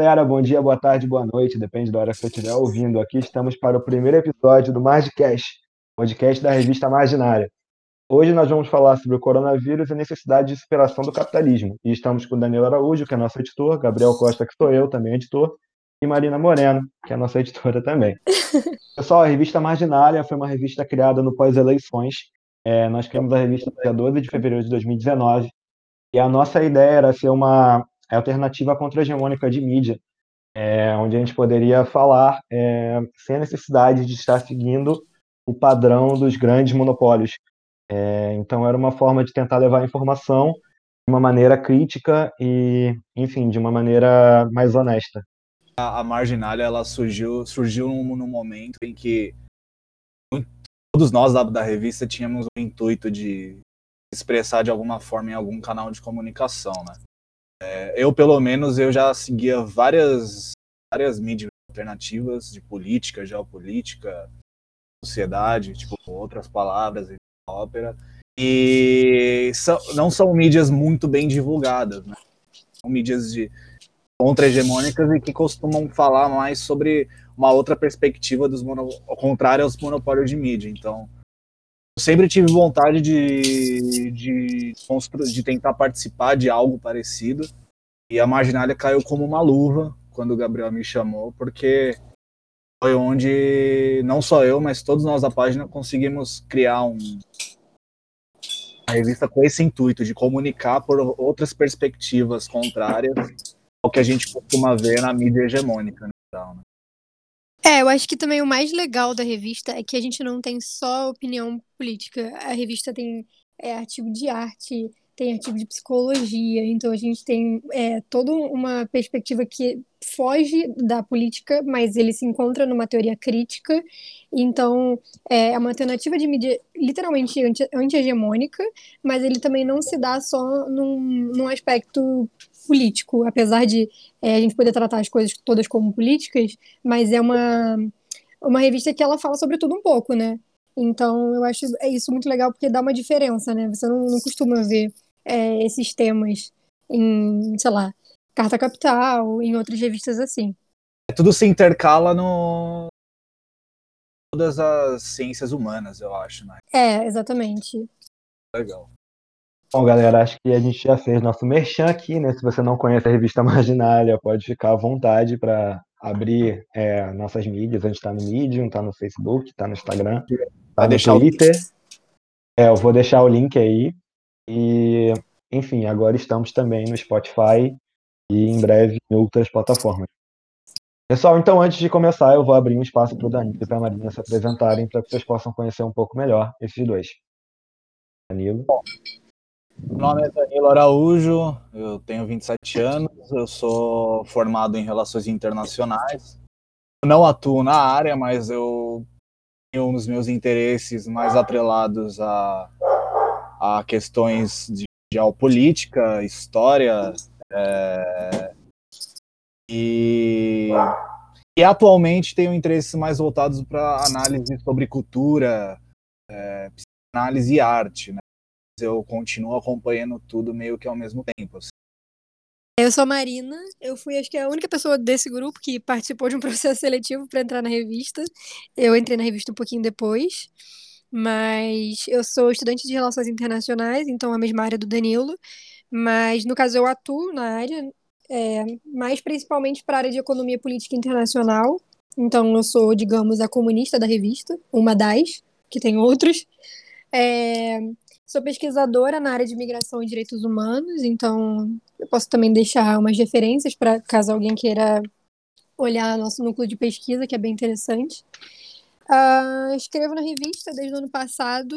galera, bom dia, boa tarde, boa noite, depende da hora que você estiver ouvindo. Aqui estamos para o primeiro episódio do Margecast, podcast da revista Marginária. Hoje nós vamos falar sobre o coronavírus e a necessidade de superação do capitalismo. E estamos com o Danilo Araújo, que é nosso editor, Gabriel Costa, que sou eu, também editor, e Marina Moreno, que é nossa editora também. Pessoal, a revista Marginália foi uma revista criada no pós-eleições. É, nós criamos a revista no dia 12 de fevereiro de 2019 e a nossa ideia era ser uma alternativa contra-hegemônica de mídia, é, onde a gente poderia falar é, sem a necessidade de estar seguindo o padrão dos grandes monopólios. É, então, era uma forma de tentar levar a informação de uma maneira crítica e, enfim, de uma maneira mais honesta. A, a Marginália ela surgiu, surgiu num, num momento em que todos nós da, da revista tínhamos o intuito de expressar de alguma forma em algum canal de comunicação, né? É, eu, pelo menos, eu já seguia várias, várias mídias alternativas de política, geopolítica, sociedade, tipo, outras palavras, ópera, e são, não são mídias muito bem divulgadas, né? São mídias de contra-hegemônicas e que costumam falar mais sobre uma outra perspectiva dos mono, aos monopólios de mídia. Então, sempre tive vontade de, de, de tentar participar de algo parecido. E a Marginália caiu como uma luva quando o Gabriel me chamou, porque foi onde não só eu, mas todos nós da página conseguimos criar um, uma revista com esse intuito de comunicar por outras perspectivas contrárias ao que a gente costuma ver na mídia hegemônica. Né? É, eu acho que também o mais legal da revista é que a gente não tem só opinião política. A revista tem é, artigo de arte, tem artigo de psicologia, então a gente tem é, toda uma perspectiva que foge da política, mas ele se encontra numa teoria crítica. Então, é uma alternativa de mídia literalmente anti-hegemônica, mas ele também não se dá só num, num aspecto político, apesar de é, a gente poder tratar as coisas todas como políticas, mas é uma, uma revista que ela fala sobre tudo um pouco, né? Então eu acho isso muito legal porque dá uma diferença, né? Você não, não costuma ver é, esses temas em, sei lá, Carta Capital, em outras revistas assim. É, tudo se intercala no todas as ciências humanas, eu acho, né? É, exatamente. Legal. Bom, galera, acho que a gente já fez nosso merchan aqui, né? Se você não conhece a revista Marginália, pode ficar à vontade para abrir é, nossas mídias. A gente está no Medium, está no Facebook, está no Instagram, está no Twitter. É, eu vou deixar o link aí. E, enfim, agora estamos também no Spotify e em breve em outras plataformas. Pessoal, então antes de começar, eu vou abrir um espaço para o Danilo e para a Marina se apresentarem para que vocês possam conhecer um pouco melhor esses dois. Danilo. Bom, meu nome é Danilo Araújo, eu tenho 27 anos, eu sou formado em Relações Internacionais. Eu não atuo na área, mas eu tenho os meus interesses mais atrelados a, a questões de geopolítica, história, é, e, e atualmente tenho interesses mais voltados para análise sobre cultura, é, psicanálise e arte, né? Eu continuo acompanhando tudo meio que ao mesmo tempo. Assim. Eu sou a Marina, eu fui acho que a única pessoa desse grupo que participou de um processo seletivo para entrar na revista. Eu entrei na revista um pouquinho depois, mas eu sou estudante de Relações Internacionais, então a mesma área do Danilo, mas no caso eu atuo na área, é, mais principalmente para a área de Economia Política Internacional, então eu sou, digamos, a comunista da revista, uma das, que tem outros. É, Sou pesquisadora na área de migração e direitos humanos, então eu posso também deixar umas referências para caso alguém queira olhar nosso núcleo de pesquisa, que é bem interessante. Uh, escrevo na revista desde o ano passado.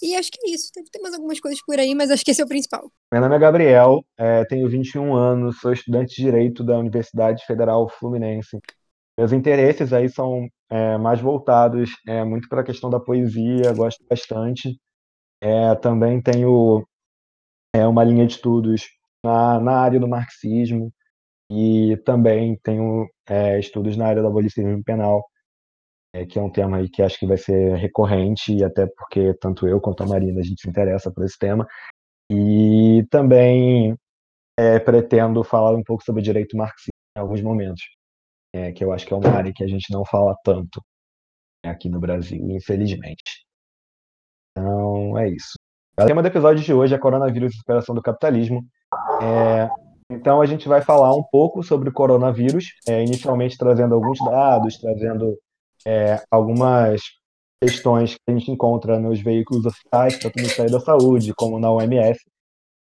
E acho que é isso. Deve ter mais algumas coisas por aí, mas acho que esse é o principal. Meu nome é Gabriel, é, tenho 21 anos, sou estudante de Direito da Universidade Federal Fluminense. Meus interesses aí são é, mais voltados é, muito para a questão da poesia, gosto bastante. É, também tenho é, uma linha de estudos na, na área do marxismo e também tenho é, estudos na área do abolicionismo penal, é, que é um tema aí que acho que vai ser recorrente, até porque tanto eu quanto a Marina a gente se interessa por esse tema. E também é, pretendo falar um pouco sobre direito marxista em alguns momentos, é, que eu acho que é uma área que a gente não fala tanto aqui no Brasil, infelizmente. Então, é isso. O tema do episódio de hoje é coronavírus e superação do capitalismo. É, então, a gente vai falar um pouco sobre o coronavírus, é, inicialmente trazendo alguns dados, trazendo é, algumas questões que a gente encontra nos veículos oficiais, tanto no Ministério da Saúde como na OMS.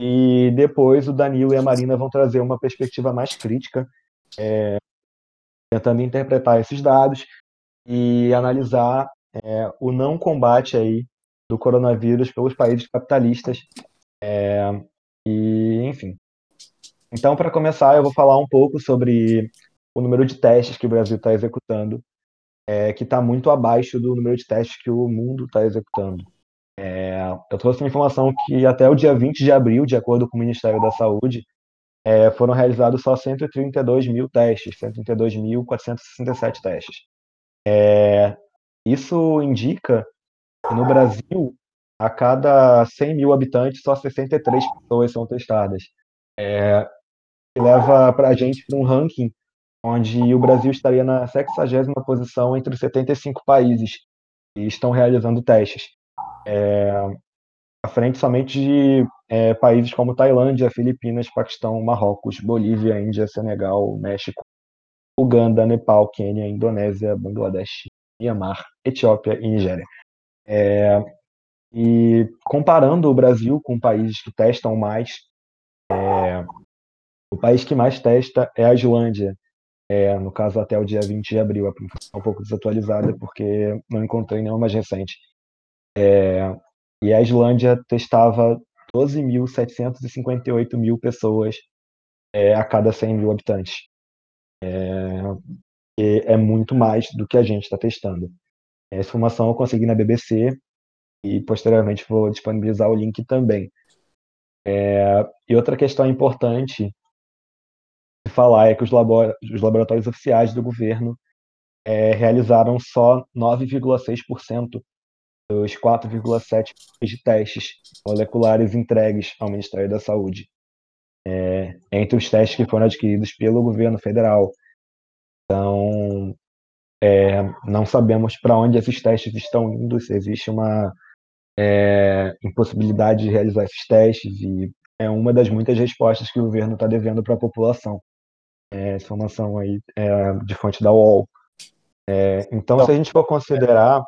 E depois o Danilo e a Marina vão trazer uma perspectiva mais crítica, é, tentando interpretar esses dados e analisar é, o não combate aí do coronavírus pelos países capitalistas. É, e, enfim. Então, para começar, eu vou falar um pouco sobre o número de testes que o Brasil está executando, é, que está muito abaixo do número de testes que o mundo está executando. É, eu trouxe uma informação que até o dia 20 de abril, de acordo com o Ministério da Saúde, é, foram realizados só 132 mil testes, 132.467 testes. É, isso indica no Brasil, a cada 100 mil habitantes, só 63 pessoas são testadas. É, que leva para a gente para um ranking onde o Brasil estaria na 60 posição entre os 75 países que estão realizando testes. É, à frente somente de é, países como Tailândia, Filipinas, Paquistão, Marrocos, Bolívia, Índia, Senegal, México, Uganda, Nepal, Quênia, Indonésia, Bangladesh, Myanmar, Etiópia e Nigéria. É, e comparando o Brasil com países que testam mais, é, o país que mais testa é a Islândia. É, no caso, até o dia 20 de abril. É um pouco desatualizada porque não encontrei nenhuma mais recente. É, e a Islândia testava 12.758 mil pessoas é, a cada 100 mil habitantes. É, é muito mais do que a gente está testando. Essa informação eu consegui na BBC e posteriormente vou disponibilizar o link também. É, e outra questão importante de falar é que os, os laboratórios oficiais do governo é, realizaram só 9,6% dos 4,7 de testes moleculares entregues ao Ministério da Saúde, é, entre os testes que foram adquiridos pelo governo federal. Então, é, não sabemos para onde esses testes estão indo, se existe uma é, impossibilidade de realizar esses testes, e é uma das muitas respostas que o governo está devendo para a população. É, informação aí é, de fonte da UOL. É, então, se a gente for considerar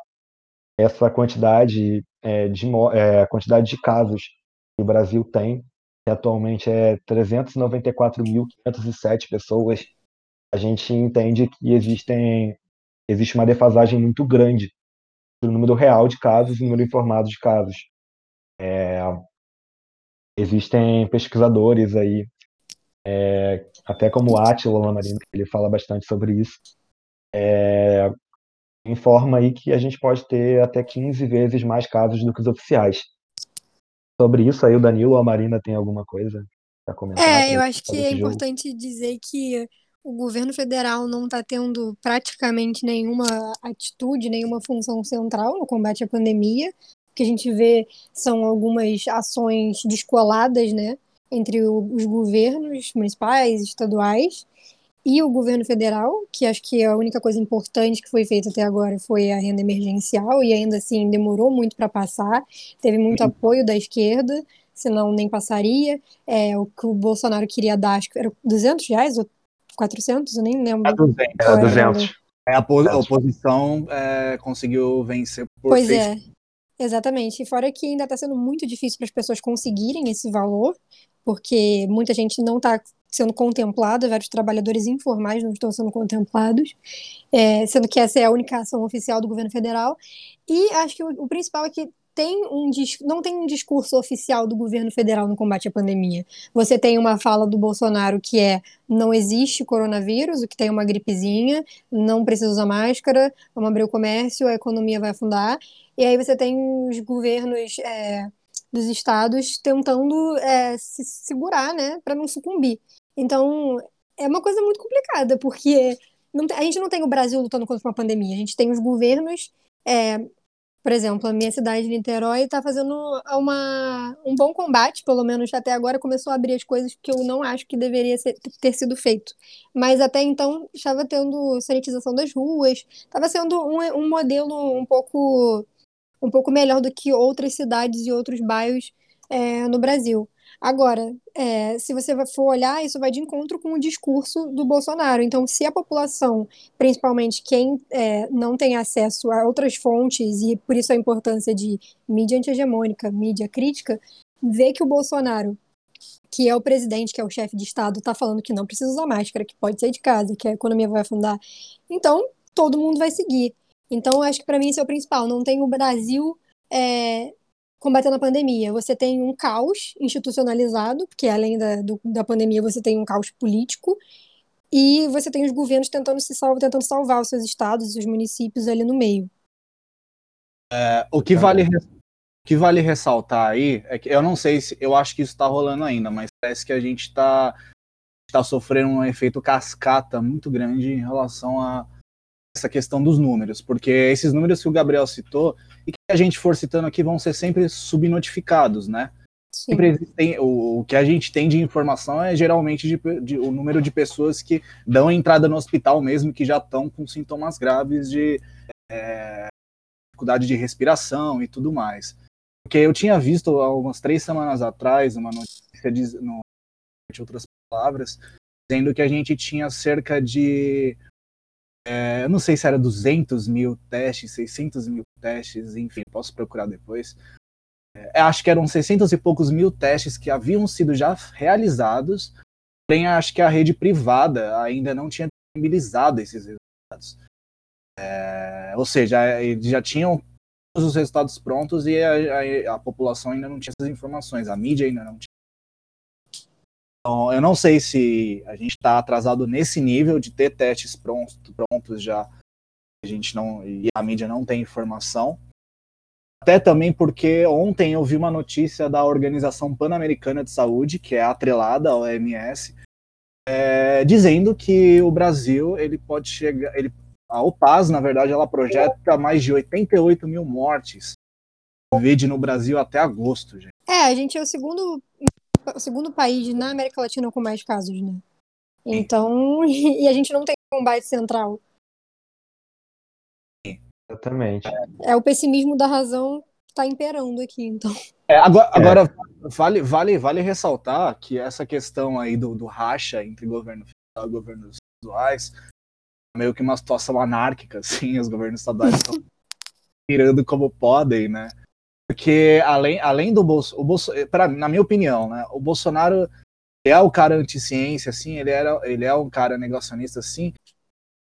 essa quantidade é, de é, quantidade de casos que o Brasil tem, que atualmente é 394.507 pessoas, a gente entende que existem existe uma defasagem muito grande do número real de casos e número informado de casos. É, existem pesquisadores aí, é, até como o Attila Lamarino, ele fala bastante sobre isso, é, informa aí que a gente pode ter até 15 vezes mais casos do que os oficiais. Sobre isso aí o Danilo ou a Marina tem alguma coisa para comentar? É, eu acho que é importante dizer que o governo federal não está tendo praticamente nenhuma atitude, nenhuma função central no combate à pandemia. O que a gente vê são algumas ações descoladas, né, entre os governos municipais, estaduais e o governo federal, que acho que a única coisa importante que foi feita até agora foi a renda emergencial e ainda assim demorou muito para passar, teve muito apoio da esquerda, senão nem passaria. É, o que o Bolsonaro queria dar, acho que era 200 reais ou 400, eu nem lembro. É 200. Era 200. É, a, a oposição é, conseguiu vencer por Pois seis... é, exatamente. Fora que ainda está sendo muito difícil para as pessoas conseguirem esse valor, porque muita gente não está sendo contemplada, vários trabalhadores informais não estão sendo contemplados, é, sendo que essa é a única ação oficial do governo federal. E acho que o, o principal é que tem um não tem um discurso oficial do governo federal no combate à pandemia. Você tem uma fala do Bolsonaro que é não existe coronavírus, o que tem uma gripezinha, não precisa usar máscara, vamos abrir o comércio, a economia vai afundar. E aí você tem os governos é, dos estados tentando é, se segurar, né, para não sucumbir. Então é uma coisa muito complicada, porque não, a gente não tem o Brasil lutando contra uma pandemia, a gente tem os governos é, por exemplo, a minha cidade, Niterói, está fazendo uma, um bom combate, pelo menos até agora começou a abrir as coisas que eu não acho que deveria ser, ter sido feito. Mas até então estava tendo sanitização das ruas, estava sendo um, um modelo um pouco, um pouco melhor do que outras cidades e outros bairros é, no Brasil. Agora, é, se você for olhar, isso vai de encontro com o discurso do Bolsonaro. Então, se a população, principalmente quem é, não tem acesso a outras fontes, e por isso a importância de mídia anti-hegemônica, mídia crítica, vê que o Bolsonaro, que é o presidente, que é o chefe de Estado, está falando que não precisa usar máscara, que pode sair de casa, que a economia vai afundar, então todo mundo vai seguir. Então, acho que para mim isso é o principal. Não tem o Brasil é, combatendo a pandemia. Você tem um caos institucionalizado, porque além da, do, da pandemia você tem um caos político, e você tem os governos tentando se salvar, tentando salvar os seus estados, os seus municípios ali no meio. É, o que vale o que vale ressaltar aí é que eu não sei se eu acho que isso está rolando ainda, mas parece que a gente está tá sofrendo um efeito cascata muito grande em relação a essa questão dos números, porque esses números que o Gabriel citou e que a gente for citando aqui vão ser sempre subnotificados, né? Sim. Sempre existem, o, o, que a gente tem de informação é geralmente de, de, o número de pessoas que dão entrada no hospital mesmo que já estão com sintomas graves de é, dificuldade de respiração e tudo mais. Porque eu tinha visto algumas três semanas atrás uma notícia de, no, de outras palavras dizendo que a gente tinha cerca de é, não sei se era 200 mil testes, 600 mil testes, enfim, posso procurar depois. É, acho que eram 600 e poucos mil testes que haviam sido já realizados, porém acho que a rede privada ainda não tinha disponibilizado esses resultados. É, ou seja, já tinham todos os resultados prontos e a, a, a população ainda não tinha essas informações, a mídia ainda não tinha então, eu não sei se a gente está atrasado nesse nível de ter testes prontos, prontos já. A gente não e a mídia não tem informação. Até também porque ontem eu vi uma notícia da Organização Pan-Americana de Saúde, que é atrelada ao OMS, é, dizendo que o Brasil ele pode chegar, ele, a OPAS na verdade ela projeta mais de 88 mil mortes Covid no Brasil até agosto, gente. É, a gente é o segundo o segundo país na América Latina com mais casos, né? Então, e a gente não tem um combate central. Exatamente. É o pessimismo da razão está imperando aqui, então. É, agora, é. agora vale, vale, vale ressaltar que essa questão aí do, do racha entre governo federal e governos estaduais é meio que uma situação anárquica, assim, os governos estaduais estão tirando como podem, né? Porque além, além do Bolso, o Bolso pra, na minha opinião, né, o Bolsonaro é o cara anti-ciência, assim, ele, era, ele é um cara negacionista, assim,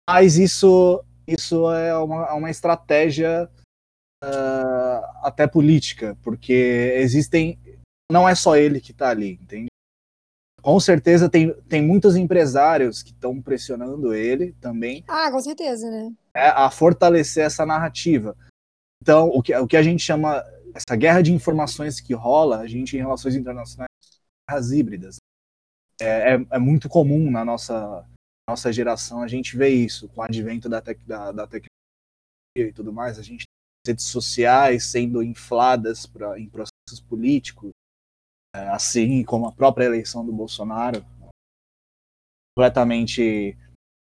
mas isso, isso é uma, uma estratégia uh, até política, porque existem, não é só ele que está ali, entende? Com certeza tem, tem muitos empresários que estão pressionando ele também. Ah, com certeza, né? É, a fortalecer essa narrativa. Então, o que, o que a gente chama essa guerra de informações que rola, a gente em relações internacionais, guerras híbridas. É, é, é muito comum na nossa, nossa geração a gente ver isso, com o advento da, tec, da, da tecnologia e tudo mais, a gente tem redes sociais sendo infladas pra, em processos políticos, é, assim como a própria eleição do Bolsonaro, completamente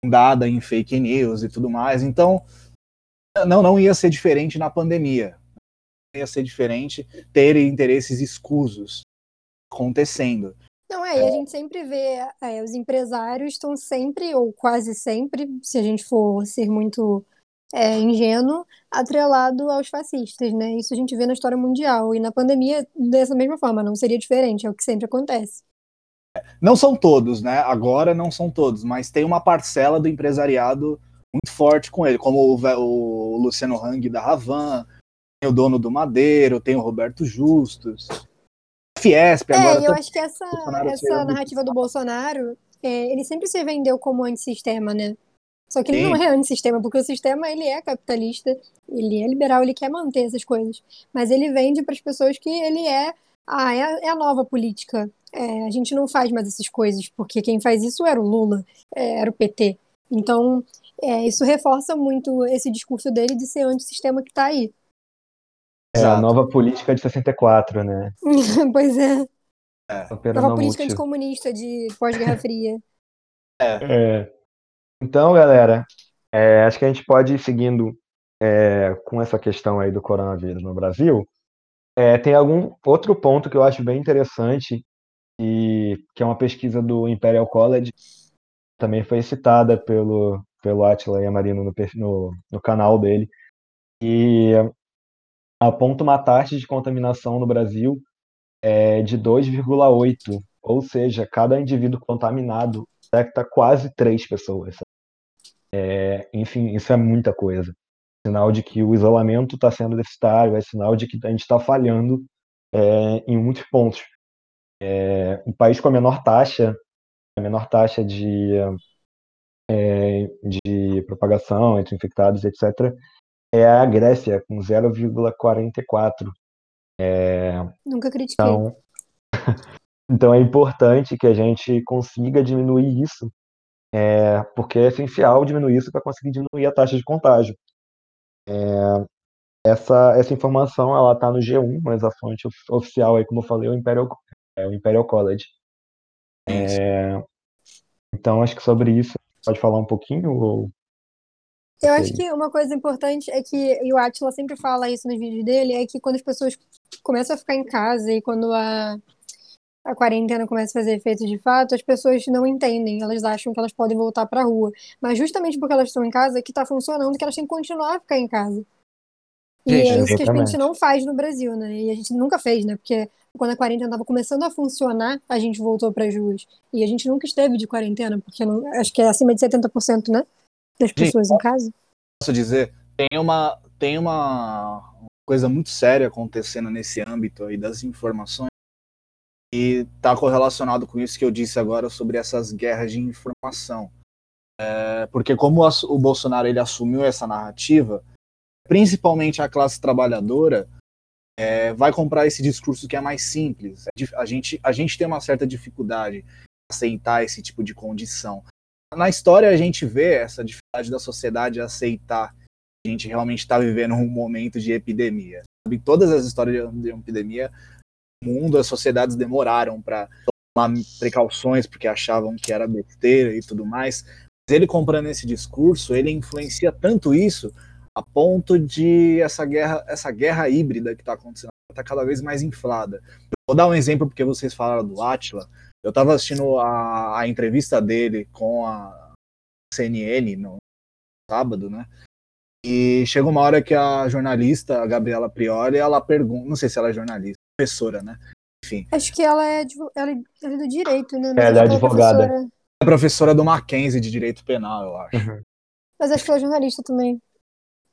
fundada em fake news e tudo mais. Então, não, não ia ser diferente na pandemia ia ser diferente ter interesses escusos acontecendo. Não, é, e a gente sempre vê, é, os empresários estão sempre, ou quase sempre, se a gente for ser muito é, ingênuo, atrelado aos fascistas, né? Isso a gente vê na história mundial. E na pandemia, dessa mesma forma, não seria diferente, é o que sempre acontece. Não são todos, né? Agora não são todos, mas tem uma parcela do empresariado muito forte com ele, como o, o Luciano Hang da Ravan, tem o dono do Madeiro, tem o Roberto Justus. Fiesp é, agora. eu tá... acho que essa, essa narrativa do Bolsonaro, é, ele sempre se vendeu como antissistema, né? Só que ele Sim. não é antissistema, porque o sistema ele é capitalista, ele é liberal, ele quer manter essas coisas. Mas ele vende para as pessoas que ele é, ah, é, a, é a nova política. É, a gente não faz mais essas coisas, porque quem faz isso era o Lula, é, era o PT. Então, é, isso reforça muito esse discurso dele de ser antissistema que está aí. É a Exato. nova política de 64, né? pois é. Opera Nova no política mútil. anticomunista de pós-Guerra Fria. É. Então, galera, é, acho que a gente pode ir seguindo é, com essa questão aí do coronavírus no Brasil. É, tem algum outro ponto que eu acho bem interessante e que é uma pesquisa do Imperial College, também foi citada pelo pelo Atila Yamarino no, perf- no, no canal dele, e aponta uma taxa de contaminação no Brasil é, de 2,8, ou seja, cada indivíduo contaminado infecta quase três pessoas. É, enfim, isso é muita coisa. Sinal de que o isolamento está sendo deficitário, é sinal de que a gente está falhando é, em muitos pontos. É, o país com a menor taxa, a menor taxa de, é, de propagação entre infectados, etc., é a Grécia, com 0,44. Nunca critiquei. Então, então é importante que a gente consiga diminuir isso, é, porque é essencial diminuir isso para conseguir diminuir a taxa de contágio. É, essa, essa informação ela está no G1, mas a fonte of- oficial, aí, como eu falei, é o Imperial, é o Imperial College. É, então, acho que sobre isso, pode falar um pouquinho? Ou... Eu acho que uma coisa importante é que, e o Atila sempre fala isso nos vídeos dele, é que quando as pessoas começam a ficar em casa e quando a, a quarentena começa a fazer efeito de fato, as pessoas não entendem, elas acham que elas podem voltar pra rua. Mas justamente porque elas estão em casa que tá funcionando, que elas têm que continuar a ficar em casa. E Gente, é isso que a gente exatamente. não faz no Brasil, né? E a gente nunca fez, né? Porque quando a quarentena estava começando a funcionar, a gente voltou para as ruas. E a gente nunca esteve de quarentena, porque não- acho que é acima de 70%, né? Das pessoas em casa. posso dizer, tem uma, tem uma coisa muito séria acontecendo nesse âmbito aí das informações e está correlacionado com isso que eu disse agora sobre essas guerras de informação. É, porque como o Bolsonaro ele assumiu essa narrativa, principalmente a classe trabalhadora é, vai comprar esse discurso que é mais simples. É A gente, a gente tem uma certa dificuldade em aceitar esse tipo de condição na história a gente vê essa dificuldade da sociedade aceitar que a gente realmente está vivendo um momento de epidemia. Em todas as histórias de epidemia, o mundo, as sociedades demoraram para tomar precauções porque achavam que era besteira e tudo mais. Mas ele comprando esse discurso, ele influencia tanto isso a ponto de essa guerra, essa guerra híbrida que está acontecendo está cada vez mais inflada. Vou dar um exemplo porque vocês falaram do Atila. Eu estava assistindo a, a entrevista dele com a CNN no sábado, né? E chegou uma hora que a jornalista, a Gabriela Prioli, ela pergunta, não sei se ela é jornalista, professora, né? Enfim, Acho que ela é, ela é ela é do direito, né? É, ela é advogada. professora- é professora do Mackenzie de Direito Penal, eu acho. Mas acho que ela é jornalista também.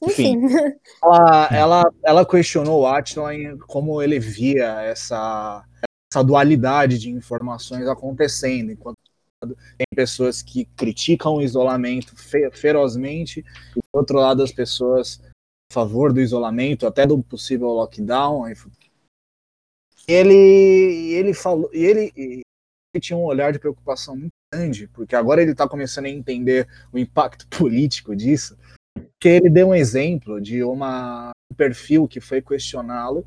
Enfim. Enfim. ela, ela, ela questionou o Atila em como ele via essa, essa dualidade de informações acontecendo, enquanto tem pessoas que criticam o isolamento fe- ferozmente, e do outro lado as pessoas a favor do isolamento, até do possível lockdown. Ele, ele falou, ele, ele tinha um olhar de preocupação muito grande, porque agora ele está começando a entender o impacto político disso que ele deu um exemplo de uma, um perfil que foi questioná-lo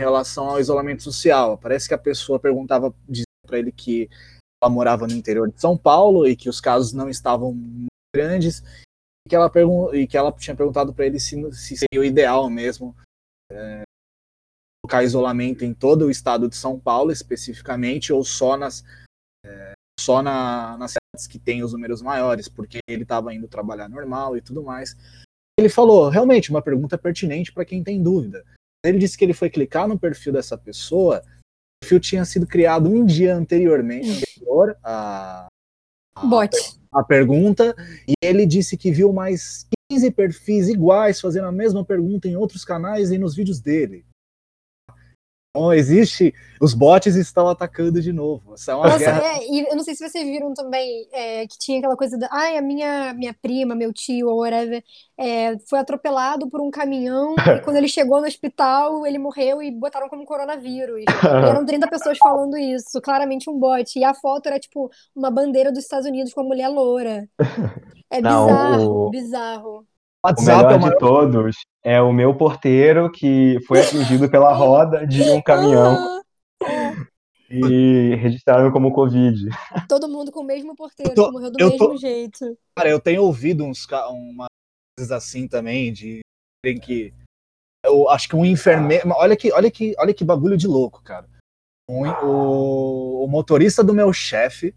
relação ao isolamento social. Parece que a pessoa perguntava para ele que ela morava no interior de São Paulo e que os casos não estavam grandes e que ela, e que ela tinha perguntado para ele se, se seria o ideal mesmo é, colocar isolamento em todo o estado de São Paulo especificamente ou só nas é, só na, nas cidades que têm os números maiores, porque ele estava indo trabalhar normal e tudo mais. Ele falou, realmente, uma pergunta pertinente para quem tem dúvida. Ele disse que ele foi clicar no perfil dessa pessoa, o perfil tinha sido criado um dia anteriormente, anterior a, a, Bot. a pergunta, e ele disse que viu mais 15 perfis iguais fazendo a mesma pergunta em outros canais e nos vídeos dele. Então, existe. Os bots estão atacando de novo. É uma Nossa, guerra. é, e eu não sei se vocês viram também é, que tinha aquela coisa da. Ai, a minha, minha prima, meu tio, ou whatever, é, foi atropelado por um caminhão e quando ele chegou no hospital, ele morreu e botaram como coronavírus. E eram 30 pessoas falando isso, claramente um bot. E a foto era tipo uma bandeira dos Estados Unidos com uma mulher loura. É Não, bizarro, o- bizarro. O WhatsApp melhor é o de maior todos é o meu porteiro que foi atingido pela roda de um caminhão Ah, e registraram como Covid. todo mundo com o mesmo porteiro, tô- que morreu do mesmo tô- jeito. Cara, eu tenho ouvido uns umas coisas assim também, de terem que. Eu acho que um enfermeiro. Olha que, olha que, olha que bagulho de louco, cara. Um- o, o motorista do meu chefe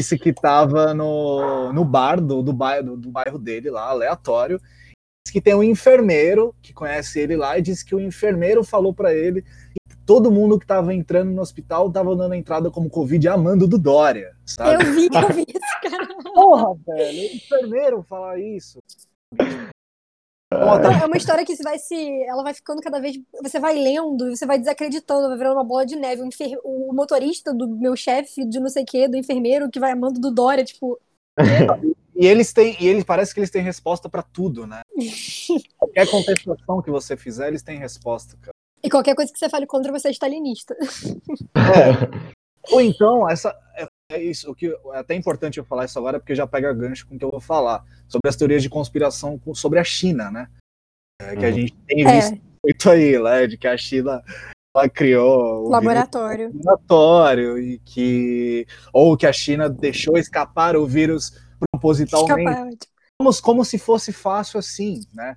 disse que tava no, no bar do, do, bairro, do bairro dele lá, aleatório. Disse que tem um enfermeiro que conhece ele lá e disse que o enfermeiro falou pra ele que todo mundo que tava entrando no hospital tava dando entrada como Covid amando do Dória, sabe? Eu vi, eu vi esse cara. Porra, velho, o enfermeiro falar isso. Tá- É uma história que vai se. Ela vai ficando cada vez. Você vai lendo, você vai desacreditando, vai virando uma bola de neve. O, enfer- o motorista do meu chefe, de não sei o quê, do enfermeiro, que vai amando do Dória, tipo. E eles têm, e eles parece que eles têm resposta pra tudo, né? Qualquer contestação que você fizer, eles têm resposta, cara. E qualquer coisa que você fale contra, você é stalinista. Ou então, essa é, é isso, o que é até importante eu falar isso agora porque já pega gancho com o que eu vou falar sobre as teorias de conspiração com- sobre a China, né? É, que a Uhum. gente tem É, visto muito aí, né? De que a China ela criou o laboratório. vírus laboratório e que ou que a China deixou escapar o vírus propositalmente Escapar. tipo, como, como se fosse fácil assim, né?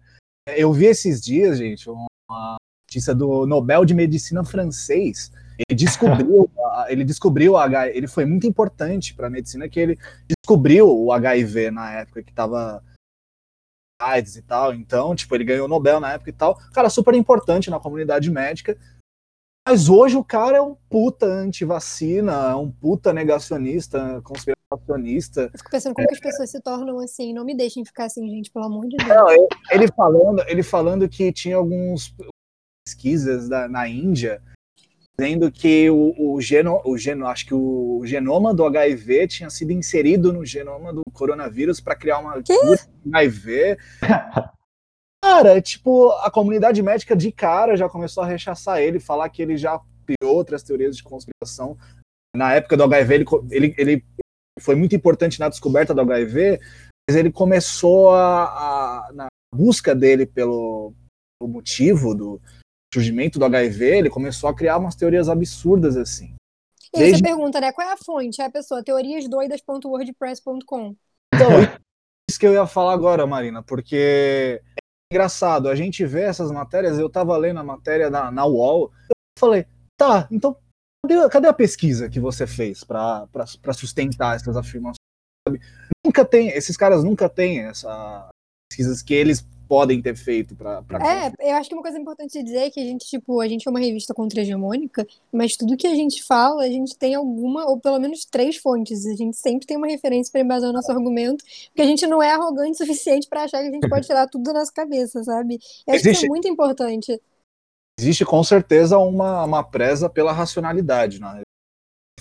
Eu vi esses dias, gente, uma notícia do Nobel de Medicina francês. Ele descobriu, a- ele descobriu o H, ele foi muito importante para a medicina que ele descobriu o HIV na época que estava AIDS e tal. Então, tipo, ele ganhou o Nobel na época e tal. Cara, super importante na comunidade médica. Mas hoje o cara é um puta anti-vacina, é um puta negacionista, conspiracionista. Eu fico pensando como que as pessoas se tornam assim. Não me deixem ficar assim, gente, pelo amor de Deus. Não, ele- ele falando, ele falando que tinha alguns pesquisas da- na Índia dizendo que o, o geno, o geno, acho que o genoma do HIV tinha sido inserido no genoma do coronavírus para criar uma Quê? cura do HIV. Cara, tipo, a comunidade médica de cara já começou a rechaçar ele, falar que ele já criou outras teorias de conspiração. Na época do HIV, ele, ele, ele foi muito importante na descoberta do HIV, mas ele começou a, a- na busca dele pelo, pelo motivo do surgimento do HIV, ele começou a criar umas teorias absurdas assim. E aí Desde- você pergunta, né? Qual é a fonte? É a pessoa, teoriasdoidas.wordpress.com. Então, isso que eu ia falar agora, Marina, porque é engraçado, a gente vê essas matérias, eu tava lendo a matéria na, na UOL, eu falei, tá, então cadê, cadê a pesquisa que você fez para sustentar essas afirmações? sabe? Nunca tem, esses caras nunca têm essa pesquisas que eles podem ter feito para É, eu acho que uma coisa importante de dizer é que a gente, tipo, a gente é uma revista contra-hegemônica, mas tudo que a gente fala, a gente tem alguma, ou pelo menos três fontes. A gente sempre tem uma referência para embasar o nosso argumento, porque a gente não é arrogante o suficiente para achar que a gente pode tirar tudo da nossa cabeça, sabe? Eu acho que isso Existe- é muito importante. Existe com certeza uma, uma presa pela racionalidade, né?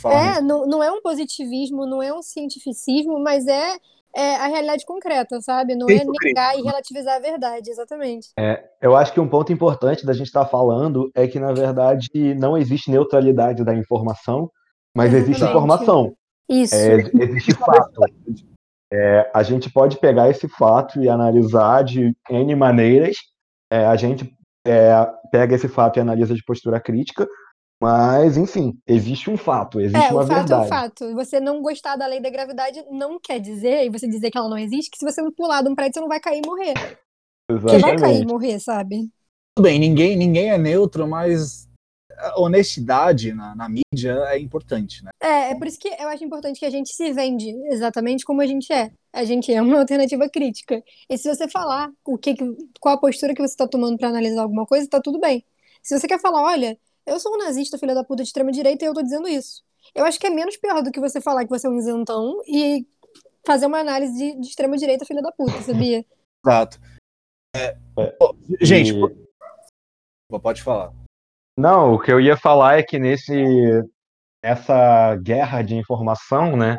Falando É, não, não é um positivismo, não é um cientificismo, mas é, é a realidade concreta, sabe? Não é Senso crítico, negar e relativizar a verdade, exatamente. Eu acho que um ponto importante da gente estar falando é que, na verdade, não existe neutralidade da informação, mas existe Exatamente. informação. Isso. É, existe fato. É, a gente pode pegar esse fato e analisar de N maneiras. É, a gente é, pega esse fato e analisa de postura crítica, mas, enfim, existe um fato, existe É, uma o fato verdade. é o fato. Você não gostar da lei da gravidade não quer dizer, e você dizer que ela não existe, que se você pular de um prédio, você não vai cair e morrer. Você vai cair e Exatamente. morrer, sabe? Tudo bem, ninguém, ninguém é neutro, mas a honestidade na, na mídia é importante, né? É, é por isso que eu acho importante que a gente se vende exatamente como a gente é. A gente é uma alternativa crítica. E se você falar o que, que- qual a postura que você está tomando para analisar alguma coisa, tá tudo bem. Se você quer falar, olha, eu sou um nazista, filha da puta de extrema direita, e eu tô dizendo isso. Eu acho que é menos pior do que você falar que você é um isentão e fazer uma análise de, de extrema direita, filha da puta, sabia? Exato. É, É, pô, gente, E- pô, pode falar. Não, o que eu ia falar é que nesse essa guerra de informação, né?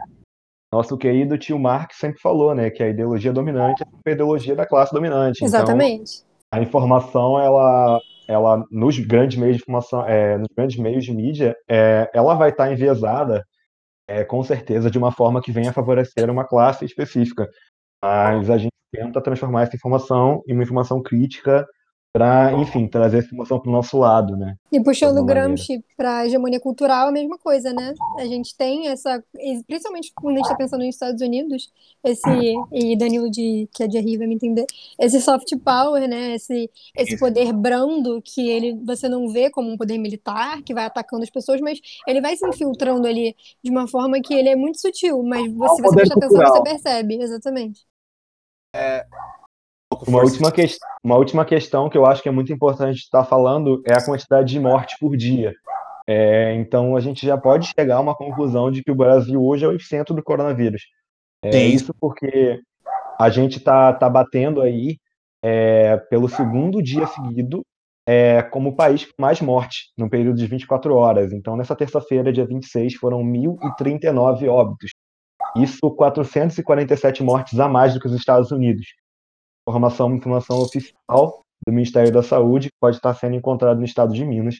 Nosso querido tio Marx sempre falou, né, que a ideologia dominante é a ideologia da classe dominante. Exatamente. Então, a informação, ela, ela nos grandes meios de informação, é, nos grandes meios de mídia, é, ela vai estar enviesada, é, com certeza, de uma forma que venha favorecer uma classe específica. Mas a gente tenta transformar essa informação em uma informação crítica para, enfim, trazer essa informação para o nosso lado, né? E puxando o. Gramsci para a hegemonia cultural, a mesma coisa, né? A gente tem essa, principalmente quando a gente está pensando nos Estados Unidos, esse e Danilo de que é de RI vai me entender, esse soft power, né? Esse esse poder brando que ele você não vê como um poder militar que vai atacando as pessoas, mas ele vai se infiltrando ali de uma forma que ele é muito sutil, mas você, se você prestar atenção, você percebe, exatamente. Uma última, ques- uma última questão que eu acho que é muito importante estar falando é a quantidade de mortes por dia. É, então a gente já pode chegar a uma conclusão de que o Brasil hoje é o epicentro do coronavírus. É Sim. isso porque a gente está tá batendo aí é, pelo segundo dia seguido é, como o país com mais mortes no período de 24 horas. Então, nessa terça-feira, dia 26, foram 1.039 óbitos. Isso 447 mortes a mais do que os Estados Unidos. Informação, informação oficial do Ministério da Saúde, que pode estar sendo encontrado no estado de Minas.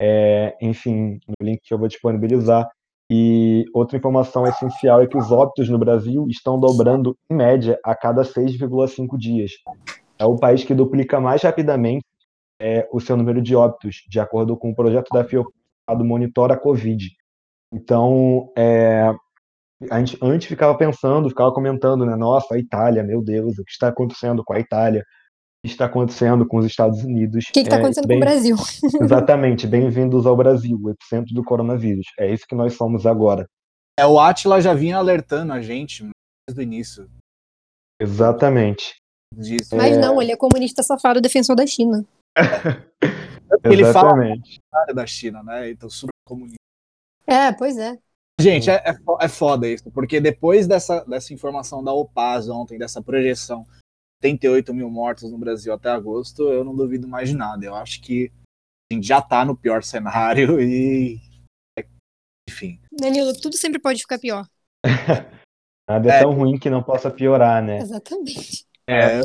É, enfim, no link que eu vou disponibilizar. E outra informação essencial é que os óbitos no Brasil estão dobrando, em média, a cada 6,5 dias. É o país que duplica mais rapidamente é, o seu número de óbitos, de acordo com o projeto da Fiocruz do Monitora Covid. Então, é, a gente antes ficava pensando, ficava comentando, né? Nossa, a Itália, meu Deus, o que está acontecendo com a Itália? O que está acontecendo com os Estados Unidos? O que está É, acontecendo bem- com o Brasil? Exatamente, bem-vindos ao Brasil, o epicentro do coronavírus. É isso que nós somos agora. É, o Atila já vinha alertando a gente desde o início Exatamente. disso. Mas É. não, ele é comunista safado defensor da China. Ele fala da China, né? Então, super comunista. É, pois é. Gente, é, é é foda isso, porque depois dessa, dessa informação da OPAS ontem, dessa projeção, 78 mil mortos no Brasil até agosto, eu não duvido mais de nada. Eu acho que a gente já tá no pior cenário e. Enfim. Danilo, tudo sempre pode ficar pior. Nada é, É. tão ruim que não possa piorar, né? Exatamente. É,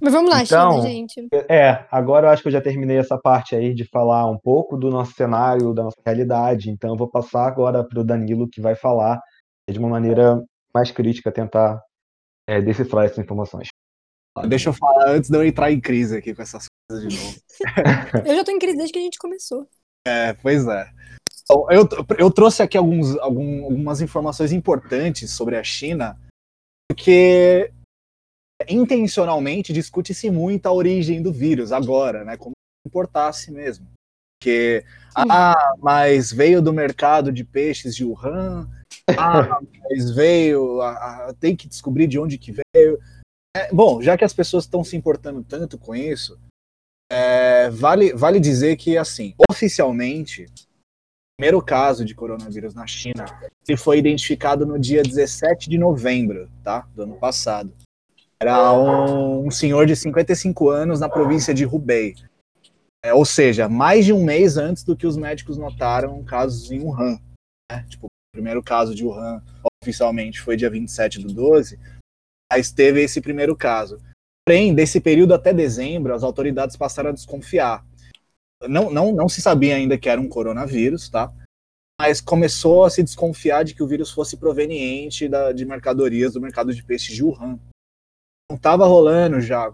Mas vamos lá, Então- China, gente. É, agora eu acho que eu já terminei essa parte aí de falar um pouco do nosso cenário, da nossa realidade. Então eu vou passar agora para o Danilo, que vai falar de uma maneira mais crítica, tentar é, decifrar essas informações. deixa eu falar antes de eu entrar em crise aqui com essas coisas de novo. Eu já tô em crise desde que a gente começou. É, pois é. Então, eu, eu trouxe aqui alguns, algum- algumas informações importantes sobre a China, porque intencionalmente discute-se muito a origem do vírus agora, né? Como se importasse mesmo. Porque, ah, mas veio do mercado de peixes de Wuhan, ah, mas veio, ah, tem que descobrir de onde que veio. É, bom, já que as pessoas estão se importando tanto com isso, é, vale, vale dizer que, assim, oficialmente, o primeiro caso de coronavírus na China ele foi identificado no dia 17 de novembro, tá? Do ano passado. Era um, senhor de 55 anos na província de Hubei. É, ou seja, mais de um mês antes do que os médicos notaram casos em Wuhan. né? Tipo, o primeiro caso de Wuhan oficialmente foi dia 27 do 12, mas teve esse primeiro caso. Porém, desse período até dezembro, as autoridades passaram a desconfiar. Não, não, não se sabia ainda que era um coronavírus, tá? Mas começou a se desconfiar de que o vírus fosse proveniente da, de mercadorias do mercado de peixes de Wuhan. Não estava rolando já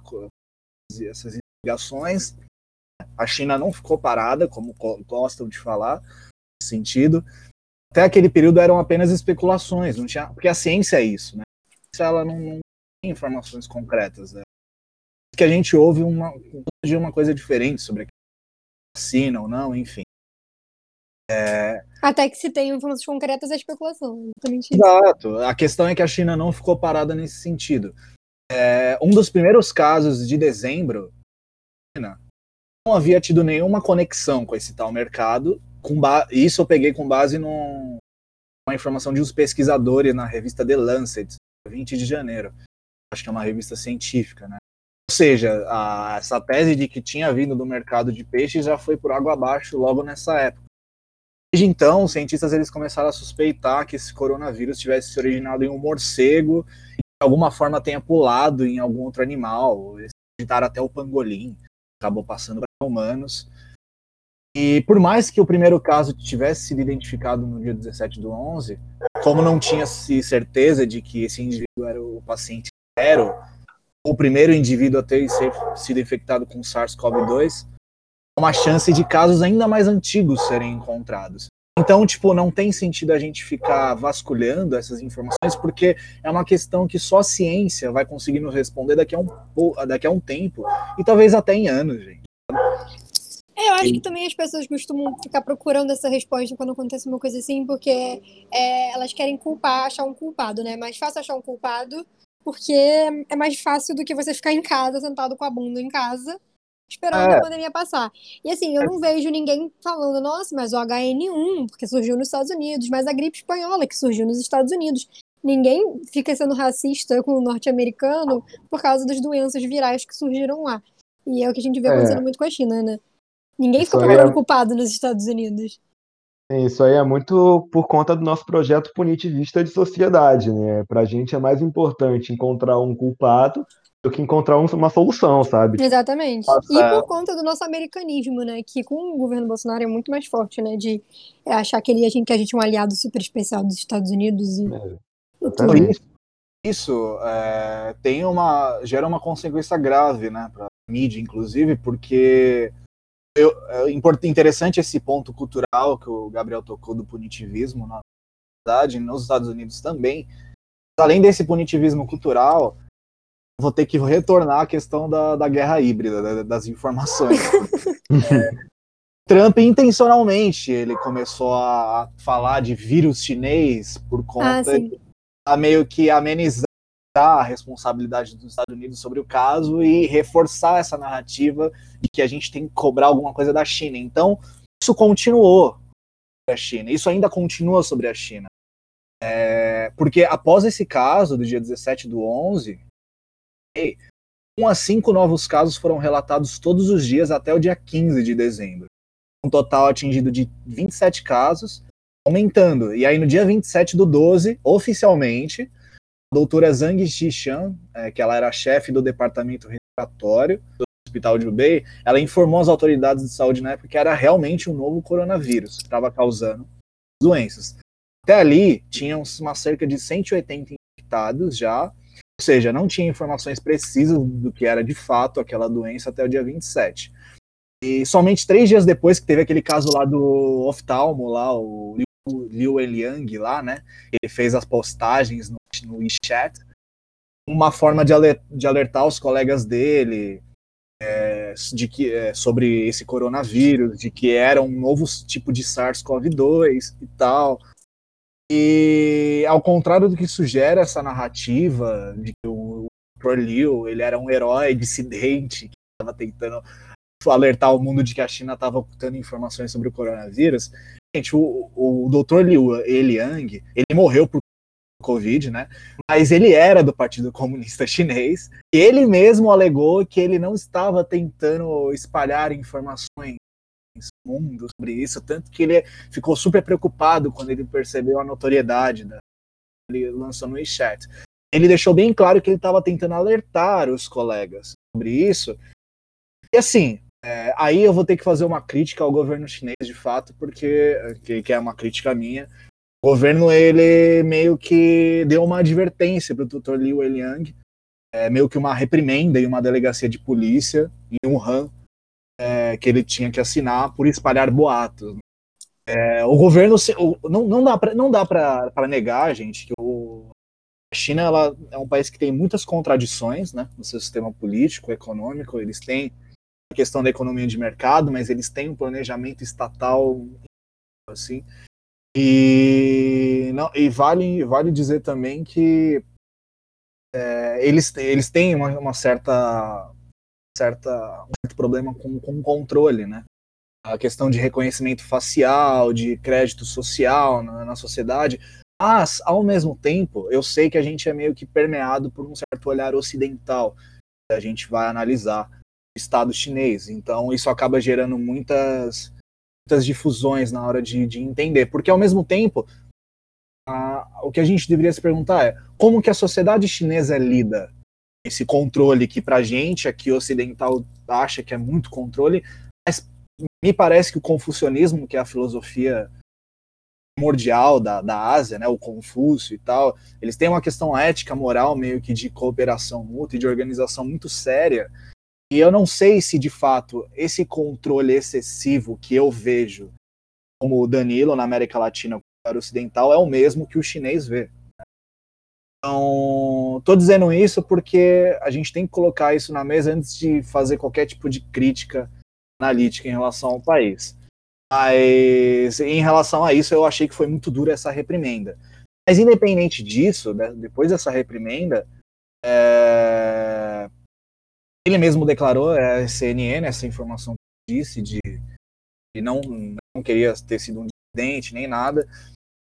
essas investigações. A China não ficou parada, como co- gostam de falar, nesse sentido. Até aquele período eram apenas especulações, não tinha, porque a ciência é isso, né? Ela não, não tem informações concretas. Né? Que a gente ouve uma, de uma coisa diferente sobre a vacina ou não, enfim. Até que se tem informações concretas, é especulação. Exato. A questão é que a China não ficou parada nesse sentido. É, um dos primeiros casos de dezembro, não havia tido nenhuma conexão com esse tal mercado. Com Isso eu peguei com base num- numa informação de uns pesquisadores na revista The Lancet, 20 de janeiro. Acho que é uma revista científica, né? Ou seja, a- essa tese de que tinha vindo do mercado de peixes já foi por água abaixo logo nessa época. Desde então, os cientistas eles começaram a suspeitar que esse coronavírus tivesse se originado em um morcego alguma forma tenha pulado em algum outro animal. Eles até o pangolim, acabou passando para humanos. E por mais que o primeiro caso tivesse sido identificado no dia 17 do 11, como não tinha-se certeza de que esse indivíduo era o paciente zero, o primeiro indivíduo a ter sido infectado com SARS-CoV-2, uma chance de casos ainda mais antigos serem encontrados. Então, tipo, não tem sentido a gente ficar vasculhando essas informações, porque é uma questão que só a ciência vai conseguir nos responder daqui a um, daqui a um tempo, e talvez até em anos, gente. É, eu acho que também as pessoas costumam ficar procurando essa resposta quando acontece uma coisa assim, porque é, elas querem culpar, achar um culpado, né? É mais fácil achar um culpado, porque é mais fácil do que você ficar em casa, sentado com a bunda em casa, esperando é. a pandemia passar. E assim, eu não vejo ninguém falando, nossa, mas o HN1, porque surgiu nos Estados Unidos, mas a gripe espanhola, que surgiu nos Estados Unidos. Ninguém fica sendo racista com o norte-americano por causa das doenças virais que surgiram lá. E é o que a gente vê é. acontecendo é. muito com a China, né? Ninguém fica procurando é... culpado nos Estados Unidos. Isso aí é muito por conta do nosso projeto punitivista de sociedade, né? Pra gente é mais importante encontrar um culpado do que encontrar uma solução, sabe? Exatamente. Nossa. E por conta do nosso americanismo, né? Que com o governo Bolsonaro é muito mais forte, né? De achar que, ele, que a gente é um aliado super especial dos Estados Unidos e, é. e tudo. Isso, isso é, tem uma, gera uma consequência grave, né? Pra mídia, inclusive, porque eu, é interessante esse ponto cultural que o Gabriel tocou do punitivismo na verdade, nos Estados Unidos também. Além desse punitivismo cultural, vou ter que retornar à questão da, da guerra híbrida, da, das informações. é, Trump, intencionalmente, ele começou a falar de vírus chinês por conta ah, de a meio que amenizar a responsabilidade dos Estados Unidos sobre o caso e reforçar essa narrativa de que a gente tem que cobrar alguma coisa da China. Então, isso continuou sobre a China, isso ainda continua sobre a China. É, porque após esse caso, do dia 17 do 11, um a cinco novos casos foram relatados todos os dias até o dia 15 de dezembro. Um total atingido de 27 casos, aumentando. E aí, no dia 27 do 12, oficialmente, doutora Zhang Xishan, é, que ela era chefe do departamento respiratório do hospital de Hubei, ela informou as autoridades de saúde na época que era realmente um novo coronavírus que estava causando doenças. Até ali, tinham uma cerca de 180 infectados já, ou seja, não tinha informações precisas do que era de fato aquela doença até o dia 27. E somente três dias depois que teve aquele caso lá do oftalmo, lá, o Liu Eliang lá, né? Ele fez as postagens no, no WeChat, uma forma de, de alertar os colegas dele é, de que, é, sobre esse coronavírus, de que era um novo tipo de SARS-CoV-2 e tal. E ao contrário do que sugere essa narrativa de que o Dr. Liu ele era um herói dissidente que estava tentando alertar o mundo de que a China estava ocultando informações sobre o coronavírus, Gente, o, o Dr. Liu Eliang, ele morreu por Covid, né? Mas ele era do Partido Comunista Chinês. E ele mesmo alegou que ele não estava tentando espalhar informações mundo sobre isso, tanto que ele ficou super preocupado quando ele percebeu a notoriedade da ele lançou no WeChat. Ele deixou bem claro que ele estava tentando alertar os colegas sobre isso. E assim, é, aí eu vou ter que fazer uma crítica ao governo chinês, de fato, porque que, que é uma crítica minha. O governo ele meio que deu uma advertência para o Dr. Liu Eliang, é, meio que uma reprimenda em uma delegacia de polícia em Wuhan, é, que ele tinha que assinar por espalhar boatos. É, o governo o, não, não dá não dá para negar, gente, que o, a China ela é um país que tem muitas contradições, né, no seu sistema político, econômico. Eles têm questão da economia de mercado, mas eles têm um planejamento estatal assim. E, não, e vale, vale dizer também que é, eles, eles têm uma, uma, certa, certa um certo problema com, com o controle, né? A questão de reconhecimento facial, de crédito social na, na sociedade, mas, ao mesmo tempo, eu sei que a gente é meio que permeado por um certo olhar ocidental. A gente vai analisar Estado chinês. Então isso acaba gerando muitas, muitas difusões na hora de, de entender, porque ao mesmo tempo a, o que a gente deveria se perguntar é como que a sociedade chinesa lida esse controle que para gente aqui ocidental acha que é muito controle, mas me parece que o confucionismo, que é a filosofia primordial da, da Ásia, né, o Confúcio e tal, eles têm uma questão ética, moral, meio que de cooperação mútua e de organização muito séria. E eu não sei se de fato esse controle excessivo que eu vejo como o Danilo na América Latina para ocidental é o mesmo que o chinês vê. Então, tô dizendo isso porque a gente tem que colocar isso na mesa antes de fazer qualquer tipo de crítica analítica em relação ao país. Mas em relação a isso, eu achei que foi muito dura essa reprimenda. Mas independente disso, né, depois dessa reprimenda, é... ele mesmo declarou, é, a CNN, essa informação que disse, de, de não, não queria ter sido um dissidente nem nada.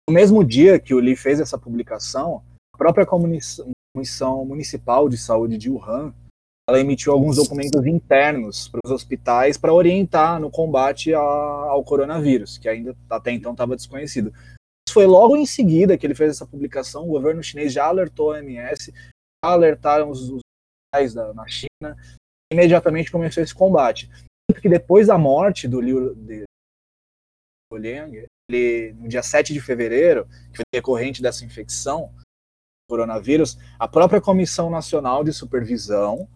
No mesmo dia que o Lee fez essa publicação, a própria Comissão Municipal de Saúde de Wuhan ela emitiu alguns documentos internos para os hospitais para orientar no combate a, ao coronavírus, que ainda até então estava desconhecido. Foi logo em seguida que ele fez essa publicação, o governo chinês já alertou a OMS, já alertaram os hospitais da, na China, imediatamente começou esse combate. Porque depois da morte do Liu de, Liang, ele, no dia 7 de fevereiro, que foi decorrente dessa infecção, coronavírus, a própria Comissão Nacional de Supervisão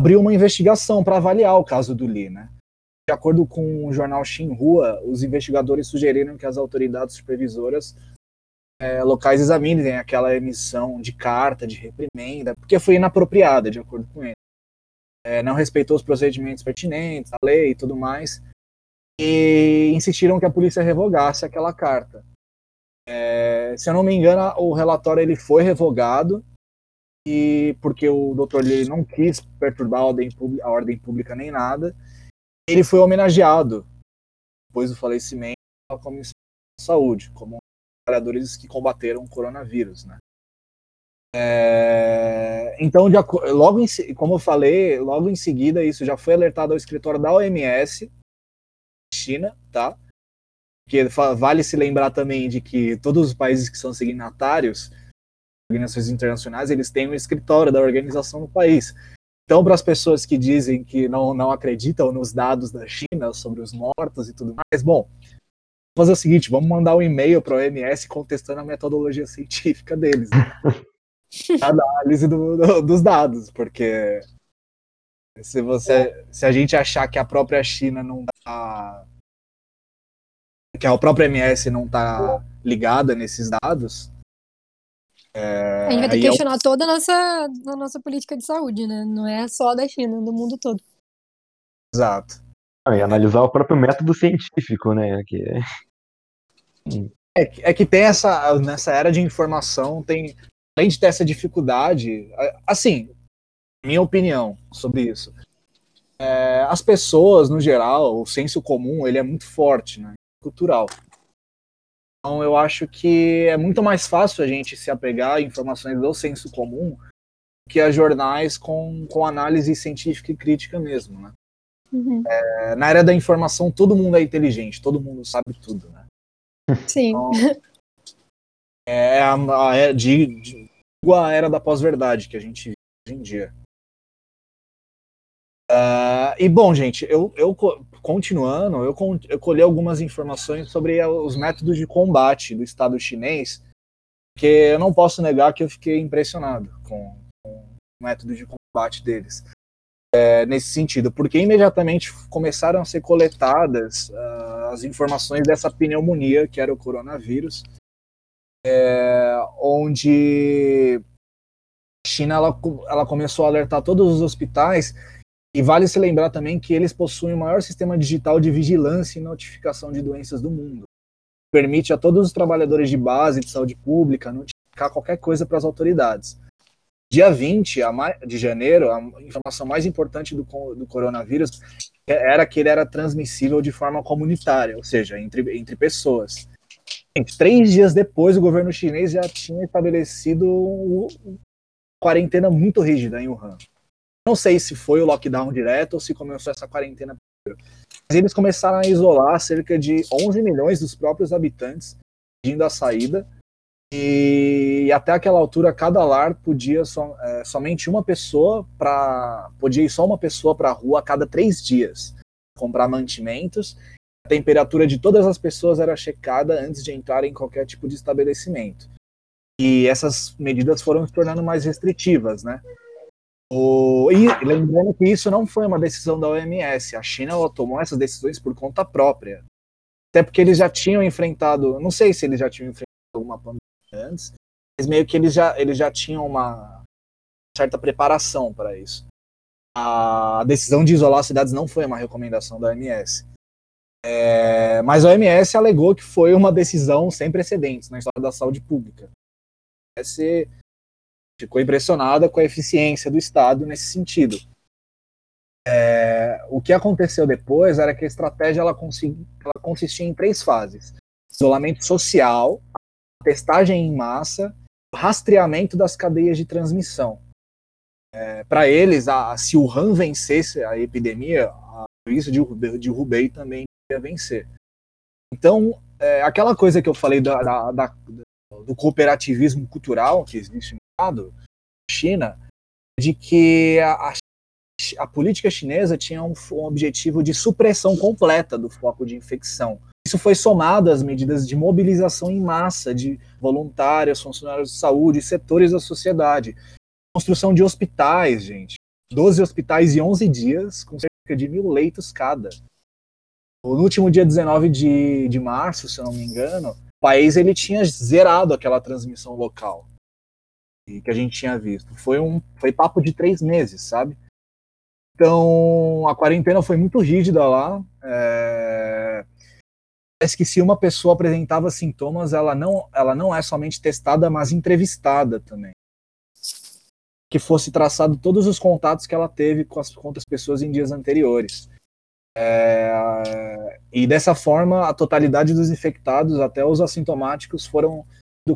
abriu uma investigação para avaliar o caso do Li, né? De acordo com o jornal Xinhua, os investigadores sugeriram que as autoridades supervisoras é, locais examinem aquela emissão de carta de reprimenda, porque foi inapropriada, de acordo com ele. É, não respeitou os procedimentos pertinentes, a lei e tudo mais, e insistiram que a polícia revogasse aquela carta. É, se eu não me engano, o relatório ele foi revogado e porque o Dr. Lee não quis perturbar a ordem, a ordem pública nem nada, ele foi homenageado depois do falecimento da Comissão de Saúde, como trabalhadores que combateram o coronavírus, né? É, então, de, logo em, como eu falei, logo em seguida isso já foi alertado ao escritório da OMS, China, tá? Que vale se lembrar também de que todos os países que são signatários organizações internacionais, eles têm um escritório da organização no país. Então, para as pessoas que dizem que não, não acreditam nos dados da China sobre os mortos e tudo mais, bom, vamos fazer o seguinte, vamos mandar um e-mail para a OMS contestando a metodologia científica deles. Né? a análise do, do, dos dados, porque se você se a gente achar que a própria China não tá que a própria MS não está ligada nesses dados, é, a gente vai ter que é questionar é toda a nossa, a nossa política de saúde, né? Não é só da China, do mundo todo. Exato. Ah, e analisar o próprio método científico, né? Que... É, é que tem essa. Nessa era de informação, tem. Além de ter essa dificuldade, assim, minha opinião sobre isso. É, as pessoas, no geral, o senso comum, ele é muito forte, né? Cultural. Então eu acho que é muito mais fácil a gente se apegar a informações do senso comum que a jornais com, com análise científica e crítica mesmo, né? Uhum. É, na era da informação, todo mundo é inteligente, todo mundo sabe tudo, né? Sim. Então, é a, a, a, de, de, a era da pós-verdade que a gente vive hoje em dia. Uh, e bom, gente, eu, eu continuando, eu, eu colhi algumas informações sobre os métodos de combate do Estado chinês, que eu não posso negar que eu fiquei impressionado com, com o método de combate deles. É, nesse sentido, porque imediatamente começaram a ser coletadas uh, as informações dessa pneumonia, que era o coronavírus, é, onde a China ela, ela começou a alertar todos os hospitais e vale se lembrar também que eles possuem o maior sistema digital de vigilância e notificação de doenças do mundo. Permite a todos os trabalhadores de base de saúde pública notificar qualquer coisa para as autoridades. Dia 20 de janeiro, a informação mais importante do, do coronavírus era que ele era transmissível de forma comunitária, ou seja, entre, entre pessoas. Três dias depois, o governo chinês já tinha estabelecido uma quarentena muito rígida em Wuhan. Não sei se foi o lockdown direto ou se começou essa quarentena primeiro. Mas eles começaram a isolar cerca de 11 milhões dos próprios habitantes pedindo a saída. E até aquela altura, cada lar podia so, é, somente uma pessoa para. Podia ir só uma pessoa para a rua a cada três dias comprar mantimentos. a temperatura de todas as pessoas era checada antes de entrar em qualquer tipo de estabelecimento. E essas medidas foram se tornando mais restritivas, né? O... E lembrando que isso não foi uma decisão da OMS, a China tomou essas decisões por conta própria. Até porque eles já tinham enfrentado, não sei se eles já tinham enfrentado alguma pandemia antes, mas meio que eles já, eles já tinham uma certa preparação para isso. A decisão de isolar as cidades não foi uma recomendação da OMS. É, mas a OMS alegou que foi uma decisão sem precedentes na história da saúde pública. OMS ficou impressionada com a eficiência do Estado nesse sentido. É, o que aconteceu depois era que a estratégia ela, ela consistia em três fases: isolamento social, testagem em massa, rastreamento das cadeias de transmissão. É, Para eles, a, se o Han vencesse a epidemia, a província de, de Hubei também ia vencer. Então, é, aquela coisa que eu falei da, da, da, do cooperativismo cultural que existe no Estado, China, de que a, a política chinesa tinha um, um, objetivo de supressão completa do foco de infecção. Isso foi somado às medidas de mobilização em massa de voluntários, funcionários de saúde, setores da sociedade. Construção de hospitais, gente. 12 hospitais em 11 dias, com cerca de mil leitos cada. No último dia 19 de, de março, se eu não me engano, país ele tinha zerado aquela transmissão local que a gente tinha visto. Foi um foi papo de três meses, sabe? Então, a quarentena foi muito rígida lá. É... Parece que se uma pessoa apresentava sintomas, ela não, ela não é somente testada, mas entrevistada também. Que fosse traçado todos os contatos que ela teve com as, com outras pessoas em dias anteriores. É... E dessa forma, a totalidade dos infectados, até os assintomáticos, foram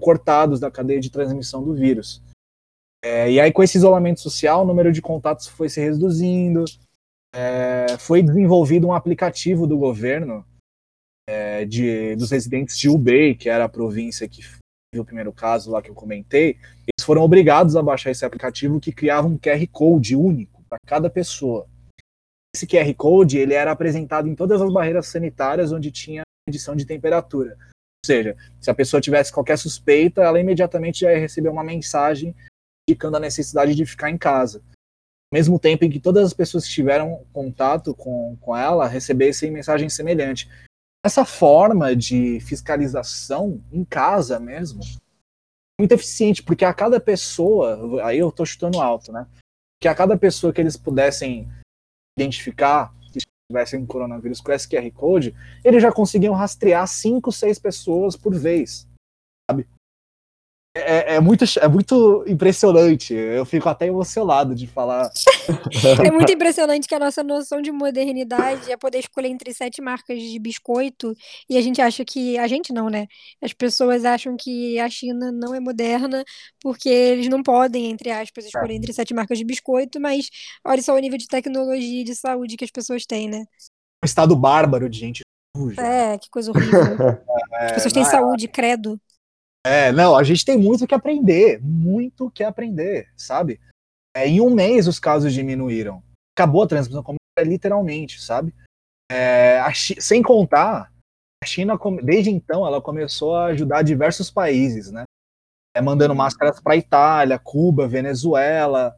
cortados da cadeia de transmissão do vírus. É, e aí, com esse isolamento social, o número de contatos foi se reduzindo. É, foi desenvolvido um aplicativo do governo é, de, dos residentes de Hubei, que era a província que teve o primeiro caso lá que eu comentei. Eles foram obrigados a baixar esse aplicativo que criava um QR Code único para cada pessoa. Esse QR Code ele era apresentado em todas as barreiras sanitárias onde tinha medição de temperatura. Ou seja, se a pessoa tivesse qualquer suspeita, ela imediatamente já ia receber uma mensagem indicando a necessidade de ficar em casa. Ao mesmo tempo em que todas as pessoas que tiveram contato com, com ela recebessem mensagem semelhante. Essa forma de fiscalização em casa mesmo, muito eficiente, porque a cada pessoa, aí eu estou chutando alto, né? Que a cada pessoa que eles pudessem identificar que tivessem coronavírus com esse QR Code, eles já conseguiam rastrear cinco, seis pessoas por vez, sabe? É, é, muito, é muito impressionante. Eu fico até emocionado de falar. é muito impressionante que a nossa noção de modernidade é poder escolher entre sete marcas de biscoito e a gente acha que. A gente não, né? As pessoas acham que a China não é moderna porque eles não podem, entre aspas, escolher entre sete marcas de biscoito, mas olha só o nível de tecnologia e de saúde que as pessoas têm, né? Um estado bárbaro de gente suja. É, que coisa horrível. As pessoas têm saúde, credo. É, não, a gente tem muito que aprender, muito que aprender, sabe? É, em um mês os casos diminuíram. Acabou a transmissão comunitária literalmente, sabe? É, sem contar, a China, desde então, ela começou a ajudar diversos países, né? É, mandando máscaras para Itália, Cuba, Venezuela.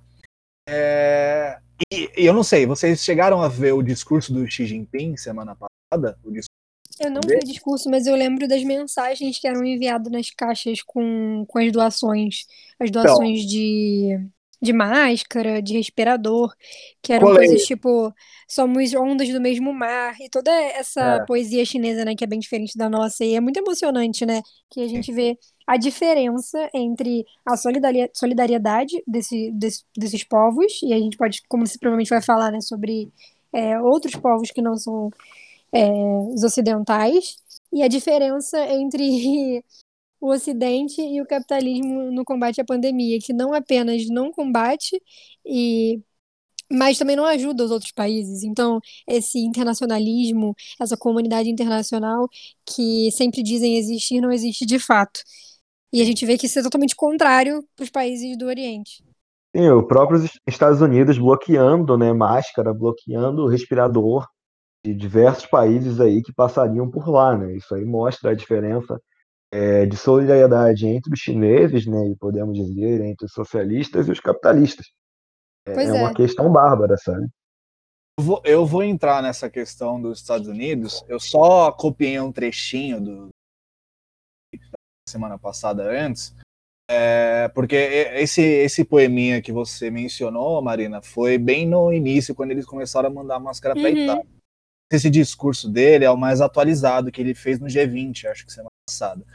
É, e, e, eu não sei, vocês chegaram a ver o discurso do Xi Jinping semana passada? O discurso eu não vi o discurso, mas eu lembro das mensagens que eram enviadas nas caixas com, com as doações. As então. doações então, de, de máscara, de respirador, que eram colei. coisas tipo somos ondas do mesmo mar, e toda essa é. poesia chinesa, né, que é bem diferente da nossa, e é muito emocionante, né, que a gente vê a diferença entre a solidariedade desse, desse, desses povos, e a gente pode, como você provavelmente vai falar, né, sobre é, outros povos que não são é, os ocidentais e a diferença entre o Ocidente e o capitalismo no combate à pandemia, que não apenas não combate e mas também não ajuda os outros países. Então, esse internacionalismo, essa comunidade internacional que sempre dizem existir, não existe de fato. E a gente vê que isso é totalmente contrário para os países do Oriente. Sim, o próprio Estados Unidos bloqueando né, máscara, bloqueando respirador, de diversos países aí que passariam por lá, né? Isso aí mostra a diferença é, de solidariedade entre os chineses, né? E podemos dizer entre os socialistas e os capitalistas. É, Pois é uma é. questão bárbara, sabe? Eu vou, eu vou entrar nessa questão dos Estados Unidos. Eu só copiei um trechinho do semana passada antes, é, porque esse esse poeminha que você mencionou, Marina, foi bem no início quando eles começaram a mandar máscara para Uhum. Itália. Esse discurso dele é o mais atualizado que ele fez no G20, acho que semana passada.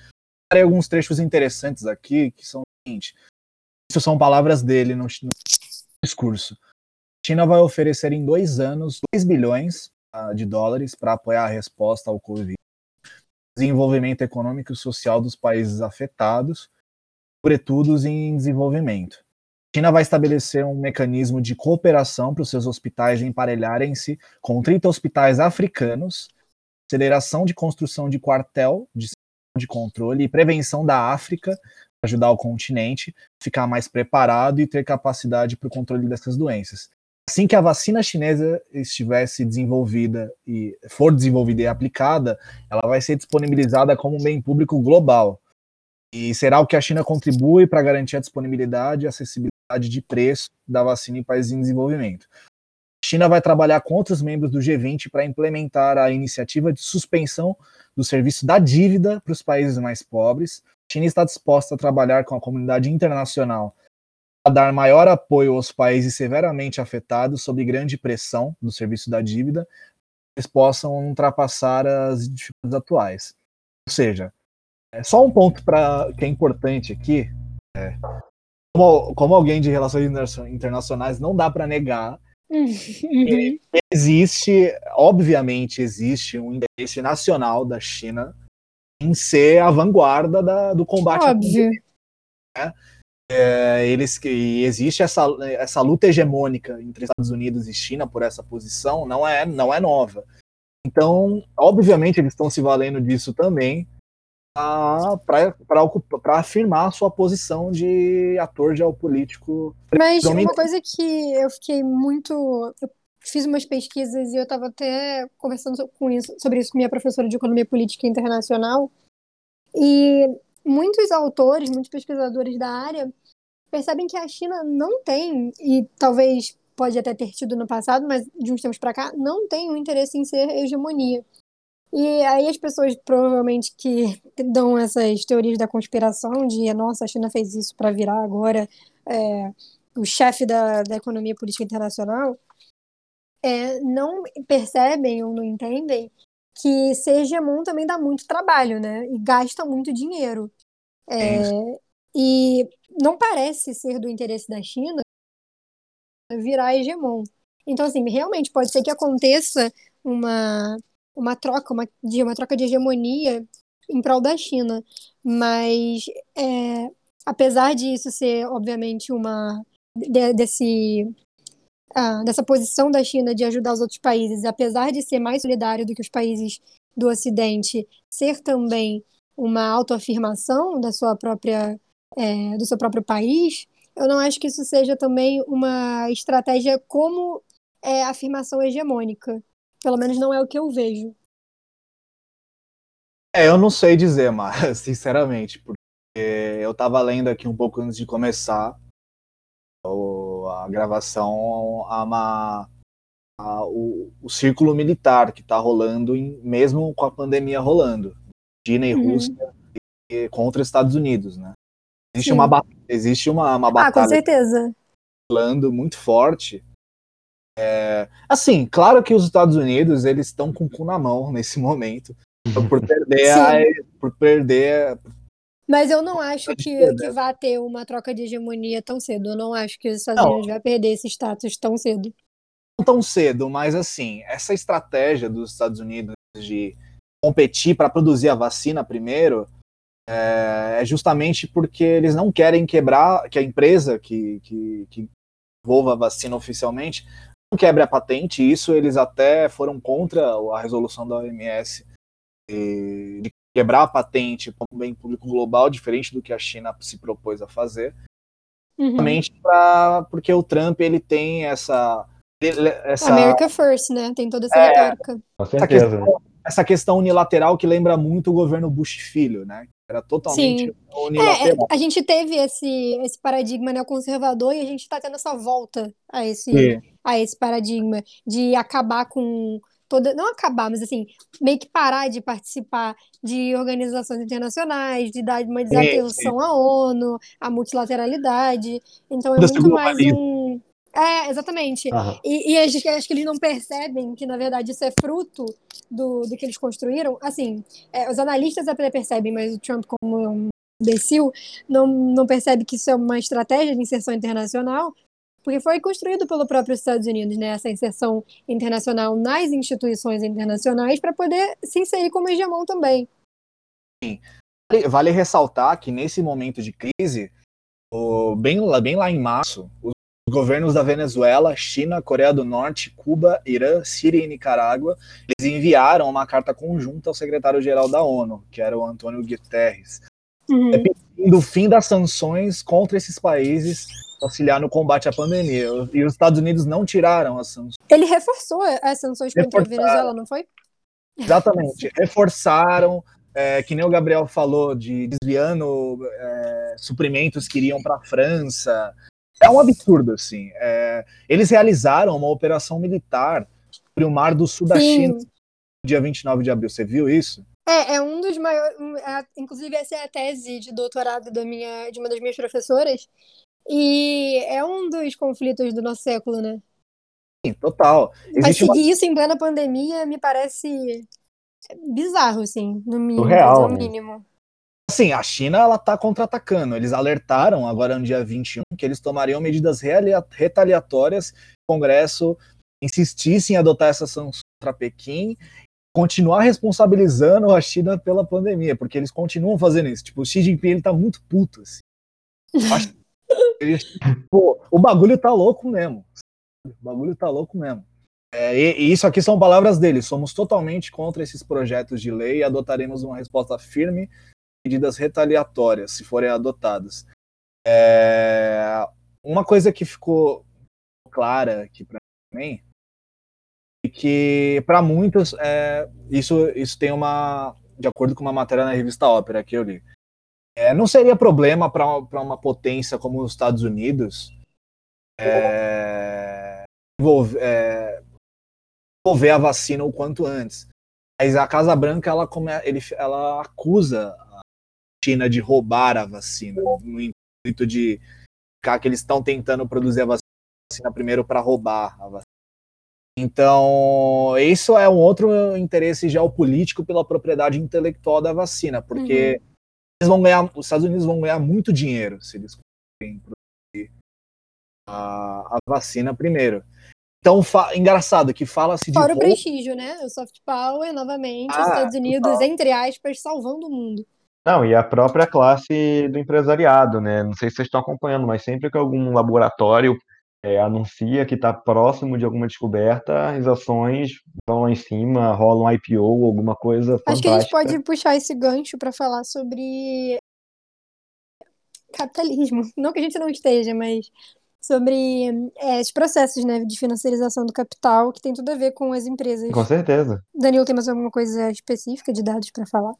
Tem alguns trechos interessantes aqui que são o seguinte: isso são palavras dele no, no discurso. A China vai oferecer em dois anos 2 bilhões ah, de dólares para apoiar a resposta ao Covid, desenvolvimento econômico e social dos países afetados, sobretudo em desenvolvimento. China vai estabelecer um mecanismo de cooperação para os seus hospitais emparelharem-se com 30 hospitais africanos, aceleração de construção de quartel de, de controle e prevenção da África, para ajudar o continente a ficar mais preparado e ter capacidade para o controle dessas doenças. Assim que a vacina chinesa estivesse desenvolvida e for desenvolvida e aplicada, ela vai ser disponibilizada como um bem público global. E será o que a China contribui para garantir a disponibilidade e acessibilidade de preço da vacina em países em desenvolvimento. A China vai trabalhar com outros membros do G20 para implementar a iniciativa de suspensão do serviço da dívida para os países mais pobres. A China está disposta a trabalhar com a comunidade internacional a dar maior apoio aos países severamente afetados sob grande pressão do serviço da dívida, eles possam ultrapassar as dificuldades atuais. Ou seja, é só um ponto pra, que é importante aqui. É, como, como alguém de relações interna- internacionais, não dá para negar Uhum. existe, obviamente, existe um interesse nacional da China em ser a vanguarda da- do combate à Óbvio. É, eles que e existe essa, essa luta hegemônica entre Estados Unidos e China por essa posição não é não é nova. Então, obviamente, eles estão se valendo disso também para afirmar a sua posição de ator geopolítico. Mas uma coisa que eu fiquei muito. Eu fiz umas pesquisas e eu estava até conversando com isso- sobre isso com minha professora de Economia Política Internacional. E muitos autores, muitos pesquisadores da área percebem que a China não tem, e talvez pode até ter tido no passado, mas de uns tempos para cá, não tem um interesse em ser hegemonia. E aí as pessoas provavelmente que dão essas teorias da conspiração de nossa, a China fez isso para virar agora é, o chefe da, da economia política internacional, é, não percebem ou não entendem que ser hegemon também dá muito trabalho, né? E gasta muito dinheiro. É, e não parece ser do interesse da China virar hegemon. Então, assim, realmente pode ser que aconteça uma, uma troca, uma, de, uma troca de hegemonia em prol da China. Mas, é, apesar disso ser, obviamente, uma. de- desse, ah, dessa posição da China de ajudar os outros países, apesar de ser mais solidário do que os países do Ocidente, ser também uma autoafirmação da sua própria, é, do seu próprio país, eu não acho que isso seja também uma estratégia como é, afirmação hegemônica. Pelo menos não é o que eu vejo. É, eu não sei dizer, mas sinceramente, porque eu tava lendo aqui um pouco antes de começar a gravação a uma, a- o, o círculo militar que tá rolando, em- mesmo com a pandemia rolando, China e Uhum. Rússia e- contra os Estados Unidos, né? Existe Sim. uma, existe uma, uma Ah, com batalha certeza. rolando muito forte. É, assim, claro que os Estados Unidos eles estão com o cu na mão nesse momento por perder, a, por perder Mas eu não acho que, que né? vá ter uma troca de hegemonia tão cedo. Eu não acho que os Estados Não. Unidos vai perder esse status tão cedo. não tão cedo, mas assim, essa estratégia dos Estados Unidos de competir para produzir a vacina primeiro é, é justamente porque eles não querem quebrar, que a empresa que, que, que envolva a vacina oficialmente quebre a patente, isso eles até foram contra a resolução da OMS de quebrar a patente como bem público global, diferente do que a China se propôs a fazer Uhum. justamente pra, porque o Trump ele tem essa essa... America First, né? Tem toda essa é, retórica. Com certeza. Essa questão, essa questão, unilateral que lembra muito o governo Bush filho, né? Era totalmente Sim. unilateral. É, a gente teve esse, esse paradigma neoconservador e a gente está tendo essa volta a esse, a esse paradigma de acabar com toda. Não acabar, mas assim, meio que parar de participar de organizações internacionais, de dar uma desatenção à ONU, à multilateralidade. Então é muito mais um é, exatamente. Uhum. E, e acho, acho, que eles não percebem que, na verdade, isso é fruto do, do que eles construíram. Assim, é, os analistas até percebem, mas o Trump, como um imbecil, não, não percebe que isso é uma estratégia de inserção internacional, porque foi construído pelo próprio Estados Unidos, né? Essa inserção internacional nas instituições internacionais para poder se inserir como hegemon também. Sim. Vale ressaltar que nesse momento de crise, bem, bem lá em março, os governos da Venezuela, China, Coreia do Norte, Cuba, Irã, Síria e Nicarágua, eles enviaram uma carta conjunta ao secretário-geral da ONU, que era o Antônio Guterres, uhum. pedindo o fim das sanções contra esses países auxiliar no combate à pandemia. E os Estados Unidos não tiraram as sanções. Ele reforçou as sanções contra a Venezuela, não foi? Exatamente. Reforçaram, é, que nem o Gabriel falou, de desviando é, suprimentos que iriam para a França, é um absurdo, assim. É, eles realizaram uma operação militar sobre o mar do sul da Sim. China, dia 29 de abril. Você viu isso? É, é um dos maiores. É, inclusive, essa é a tese de doutorado da minha, de uma das minhas professoras. E é um dos conflitos do nosso século, né? Sim, total. Existe Mas seguir uma... isso em plena pandemia me parece bizarro, assim, no mínimo. Real, no mínimo. Assim, a China ela tá contra-atacando. Eles alertaram agora no dia 21 que eles tomariam medidas retaliatórias se o Congresso insistisse em adotar essas sanções contra Pequim continuar responsabilizando a China pela pandemia, porque eles continuam fazendo isso. Tipo, o Xi Jinping ele tá muito puto. Assim. Ele, pô, o bagulho tá louco mesmo. O bagulho tá louco mesmo. É, e, e, isso aqui são palavras dele. Somos totalmente contra esses projetos de lei e adotaremos uma resposta firme medidas retaliatórias, se forem adotadas. É, uma coisa que ficou clara aqui para mim é que para muitos é, isso isso tem uma de acordo com uma matéria na revista Ópera que eu li é, não seria problema para uma potência como os Estados Unidos é, envolver, é, envolver a vacina o quanto antes mas a Casa Branca ela, ele, ela acusa China de roubar a vacina, no intuito de ficar que eles estão tentando produzir a vacina primeiro para roubar a vacina. Então, isso é um outro interesse geopolítico pela propriedade intelectual da vacina, porque uhum. eles vão ganhar, os Estados Unidos vão ganhar muito dinheiro se eles conseguirem produzir a, a vacina primeiro. Então, engraçado que fala-se de. Fora o prestígio, né? O soft power, novamente, ah, os Estados Unidos, total. entre aspas, salvando o mundo. Não, e a própria classe do empresariado, né? Não sei se vocês estão acompanhando, mas sempre que algum laboratório é, anuncia que está próximo de alguma descoberta, as ações vão lá em cima, rolam um IPO, alguma coisa Acho fantástica. que a gente pode puxar esse gancho para falar sobre capitalismo. Não que a gente não esteja, mas sobre é, os processos né, de financiarização do capital, que tem tudo a ver com as empresas. Com certeza. Danilo, tem mais alguma coisa específica de dados para falar?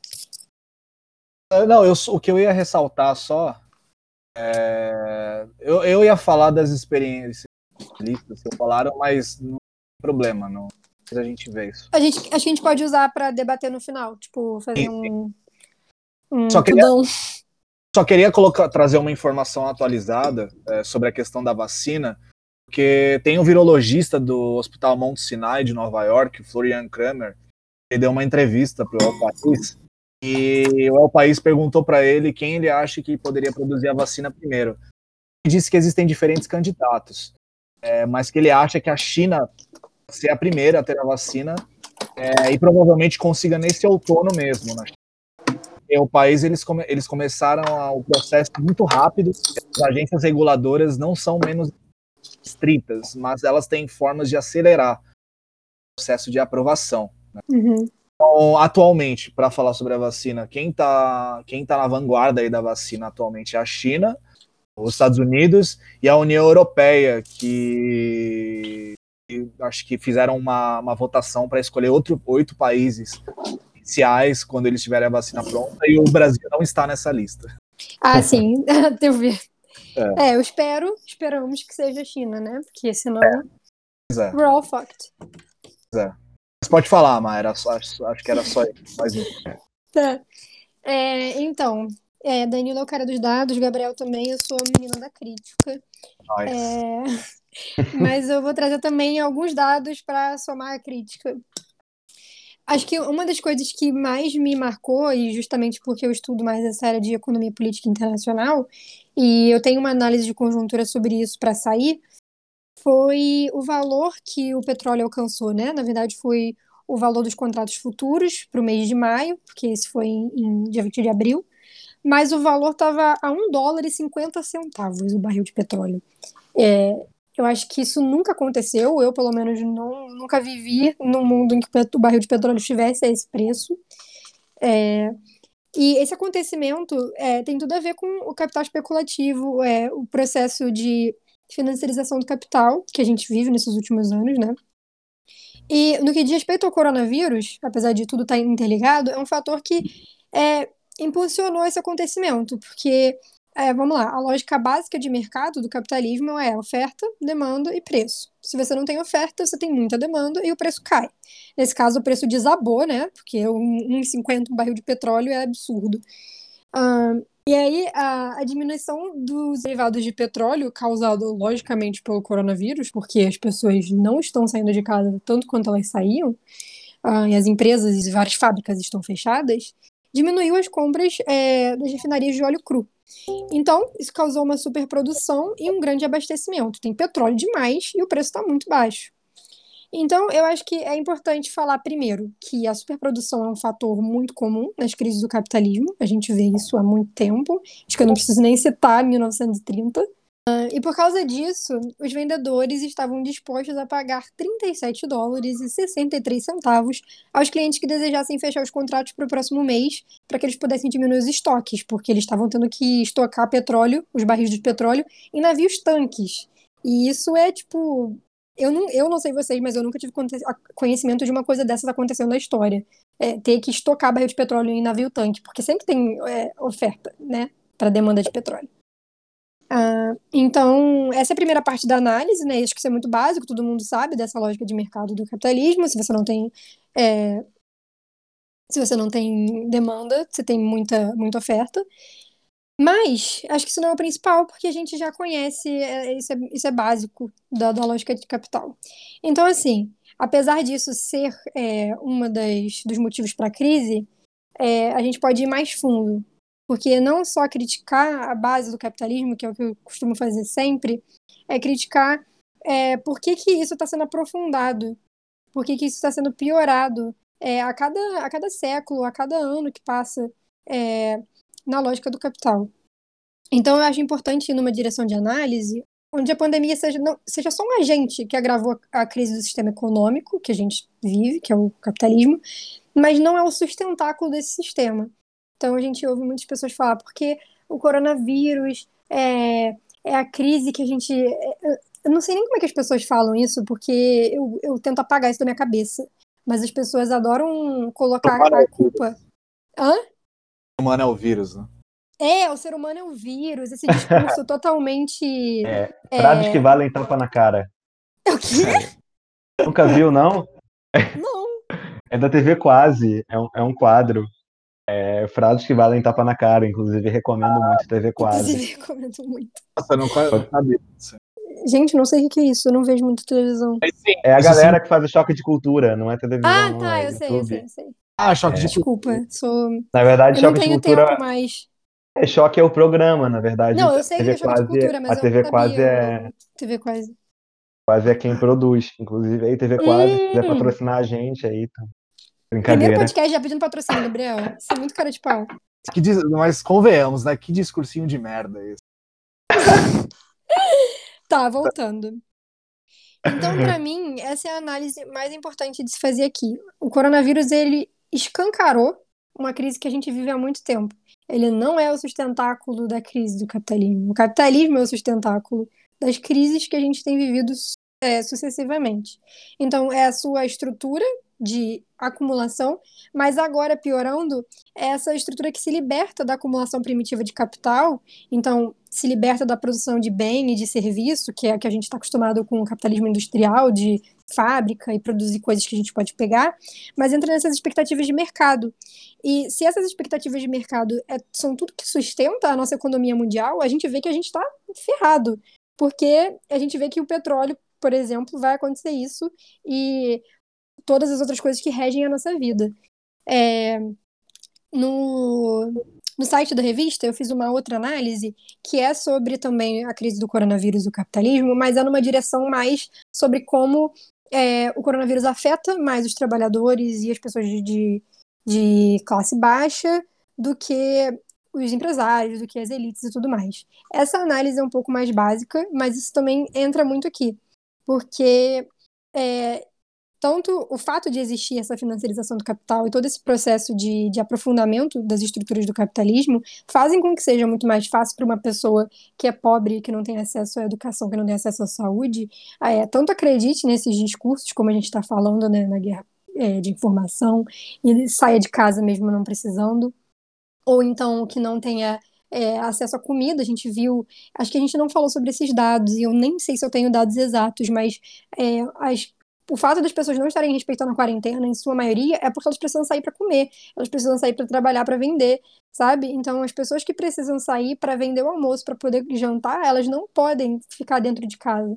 Ah, não, eu, o que eu ia ressaltar só. É, eu, eu ia falar das experiências que falaram, mas não tem problema, não. A gente vê isso. A gente, a gente pode usar para debater no final, tipo, fazer sim, um. um só queria, só queria colocar, trazer uma informação atualizada é, sobre a questão da vacina, porque tem um virologista do Hospital Mount Sinai de Nova York, Florian Kramer, ele deu uma entrevista para o país e o El País perguntou para ele quem ele acha que poderia produzir a vacina primeiro. Ele disse que existem diferentes candidatos, é, mas que ele acha que a China ser a primeira a ter a vacina é, e provavelmente consiga nesse outono mesmo. Né? O país eles, come, eles começaram o processo muito rápido. As agências reguladoras não são menos estritas, mas elas têm formas de acelerar o processo de aprovação. Né? Uhum. Então, atualmente, para falar sobre a vacina, quem está quem tá na vanguarda aí da vacina atualmente é a China, os Estados Unidos e a União Europeia, que acho que fizeram uma, uma votação para escolher outro, oito países iniciais quando eles tiverem a vacina pronta e o Brasil não está nessa lista. Ah, sim, devo ver. É. é. eu espero, esperamos que seja a China, né? Porque senão. É. É. We're all fucked. É. Mas pode falar, Maia, acho, acho que era só isso. Tá. É, então, é, Danilo é o cara dos dados, Gabriel também, eu sou a menina da crítica. Nice. É, mas eu vou trazer também alguns dados para somar a crítica. Acho que uma das coisas que mais me marcou, e justamente porque eu estudo mais essa área de economia política internacional, e eu tenho uma análise de conjuntura sobre isso para sair, foi o valor que o petróleo alcançou, né? Na verdade, foi o valor dos contratos futuros para o mês de maio, porque esse foi em, em dia 20 de abril, mas o valor estava a 1 dólar e 50 centavos o barril de petróleo. É, eu acho que isso nunca aconteceu, eu pelo menos não, nunca vivi num mundo em que o barril de petróleo estivesse a esse preço. É, e esse acontecimento é, tem tudo a ver com o capital especulativo, é, o processo de financiarização do capital que a gente vive nesses últimos anos, né? E no que diz respeito ao coronavírus, apesar de tudo estar interligado, é um fator que é, impulsionou esse acontecimento, porque, é, vamos lá, a lógica básica de mercado do capitalismo é oferta, demanda e preço. Se você não tem oferta, você tem muita demanda e o preço cai. Nesse caso, o preço desabou, né? Porque 1,50 um barril de petróleo é absurdo. Uh, e aí, a, a, diminuição dos derivados de petróleo, causado logicamente pelo coronavírus, porque as pessoas não estão saindo de casa tanto quanto elas saíam, uh, e as empresas e várias fábricas estão fechadas, diminuiu as compras é, das refinarias de óleo cru. Então, isso causou uma superprodução e um grande abastecimento. Tem petróleo demais e o preço está muito baixo. Então, eu acho que é importante falar primeiro que a superprodução é um fator muito comum nas crises do capitalismo. A gente vê isso há muito tempo. Acho que eu não preciso nem citar 1930. Uh, e por causa disso, os vendedores estavam dispostos a pagar 37 dólares e 63 centavos aos clientes que desejassem fechar os contratos para o próximo mês, para que eles pudessem diminuir os estoques, porque eles estavam tendo que estocar petróleo, os barris de petróleo, em navios tanques. E isso é tipo eu não, eu não sei vocês, mas eu nunca tive conhecimento de uma coisa dessas acontecendo na história. É, ter que estocar barril de petróleo em navio tanque, porque sempre tem é, oferta, né, para demanda de petróleo. Ah, então, essa é a primeira parte da análise, né? Acho que isso é muito básico, todo mundo sabe dessa lógica de mercado do capitalismo. Se você não tem. É, se você não tem demanda, você tem muita, muita oferta. Mas acho que isso não é o principal, porque a gente já conhece, é, isso, é, isso é básico da, da lógica de capital. Então, assim, apesar disso ser é, uma das, dos motivos para a crise, é, a gente pode ir mais fundo. Porque não só criticar a base do capitalismo, que é o que eu costumo fazer sempre, é criticar é, por que, que isso está sendo aprofundado, por que, que isso está sendo piorado é, a, cada, a cada século, a cada ano que passa. É, na lógica do capital. Então, eu acho importante ir numa direção de análise onde a pandemia seja, não, seja só um agente que agravou a, a crise do sistema econômico que a gente vive, que é o capitalismo, mas não é o sustentáculo desse sistema. Então, a gente ouve muitas pessoas falar, porque o coronavírus é, é a crise que a gente. É, eu não sei nem como é que as pessoas falam isso, porque eu, eu tento apagar isso da minha cabeça. Mas as pessoas adoram colocar a culpa. Hã? Humano é o vírus, né? É, o ser humano é o vírus, esse discurso totalmente. É, frases é... que valem tapa na cara. É o quê? Nunca viu, não? Não. É da TV Quase, é um, é um quadro. É, frases que valem tapa na cara, inclusive recomendo muito TV Quase. Inclusive recomendo muito. Nossa, não sabia Gente, não sei o que é isso, eu não vejo muito televisão. É a galera que faz o choque de cultura, não é televisão. Ah, tá, é eu sei, eu sei, eu sei. Ah, choque é. de Desculpa, sou. Na verdade, eu choque não tenho de cultura. Tempo mais. É choque é o programa, na verdade. Não, eu sei TV que é choque quase, de cultura, mas a TV eu quase sabia, é. TV quase. Quase é quem produz. Inclusive, aí TV quase, se quiser Hum. patrocinar a gente aí, tá. Primeiro Brincadeira. podcast já pedindo patrocínio, Gabriel. Isso é muito cara de pau. Que dis- Mas convenhamos, né? Que discursinho de merda esse. Tá, voltando. Então, pra mim, essa é a análise mais importante de se fazer aqui. O coronavírus, ele escancarou uma crise que a gente vive há muito tempo. Ele não é o sustentáculo da crise do capitalismo. O capitalismo é o sustentáculo das crises que a gente tem vivido é, sucessivamente. Então, é a sua estrutura de acumulação, mas agora piorando é essa estrutura que se liberta da acumulação primitiva de capital, então se liberta da produção de bem e de serviço, que é a que a gente está acostumado com o capitalismo industrial, de fábrica e produzir coisas que a gente pode pegar, mas entra nessas expectativas de mercado. E se essas expectativas de mercado é, são tudo que sustenta a nossa economia mundial, a gente vê que a gente está ferrado, porque a gente vê que o petróleo, por exemplo, vai acontecer isso e todas as outras coisas que regem a nossa vida. É, no, no site da revista, eu fiz uma outra análise que é sobre também a crise do coronavírus e o capitalismo, mas é numa direção mais sobre como é, o coronavírus afeta mais os trabalhadores e as pessoas de, de classe baixa do que os empresários, do que as elites e tudo mais. Essa análise é um pouco mais básica, mas isso também entra muito aqui, porque é, tanto o fato de existir essa financiarização do capital e todo esse processo de, de aprofundamento das estruturas do capitalismo fazem com que seja muito mais fácil para uma pessoa que é pobre, que não tem acesso à educação, que não tem acesso à saúde, é, tanto acredite nesses discursos, como a gente está falando né, na guerra é, de informação, e saia de casa mesmo não precisando, ou então que não tenha é, acesso à comida, a gente viu, acho que a gente não falou sobre esses dados, e eu nem sei se eu tenho dados exatos, mas é, as o fato das pessoas não estarem respeitando a quarentena, em sua maioria, é porque elas precisam sair para comer, elas precisam sair para trabalhar, para vender, sabe? Então, as pessoas que precisam sair para vender o almoço, para poder jantar, elas não podem ficar dentro de casa.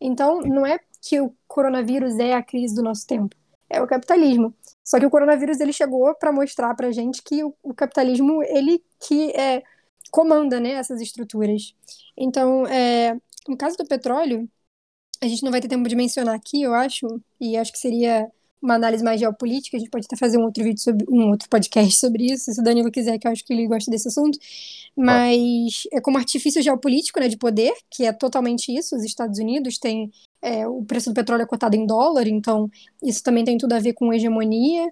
Então, não é que o coronavírus é a crise do nosso tempo, é o capitalismo. Só que o coronavírus ele chegou para mostrar para gente que o, o, capitalismo ele que é, comanda né, essas estruturas. Então, é, no caso do petróleo, a gente não vai ter tempo de mencionar aqui, eu acho, e acho que seria uma análise mais geopolítica, a gente pode até fazer um outro vídeo sobre um outro podcast sobre isso, se o Danilo quiser, que eu acho que ele gosta desse assunto. Mas é como artifício geopolítico, né, de poder, que é totalmente isso. Os Estados Unidos têm é, o preço do petróleo é cotado em dólar, então isso também tem tudo a ver com hegemonia.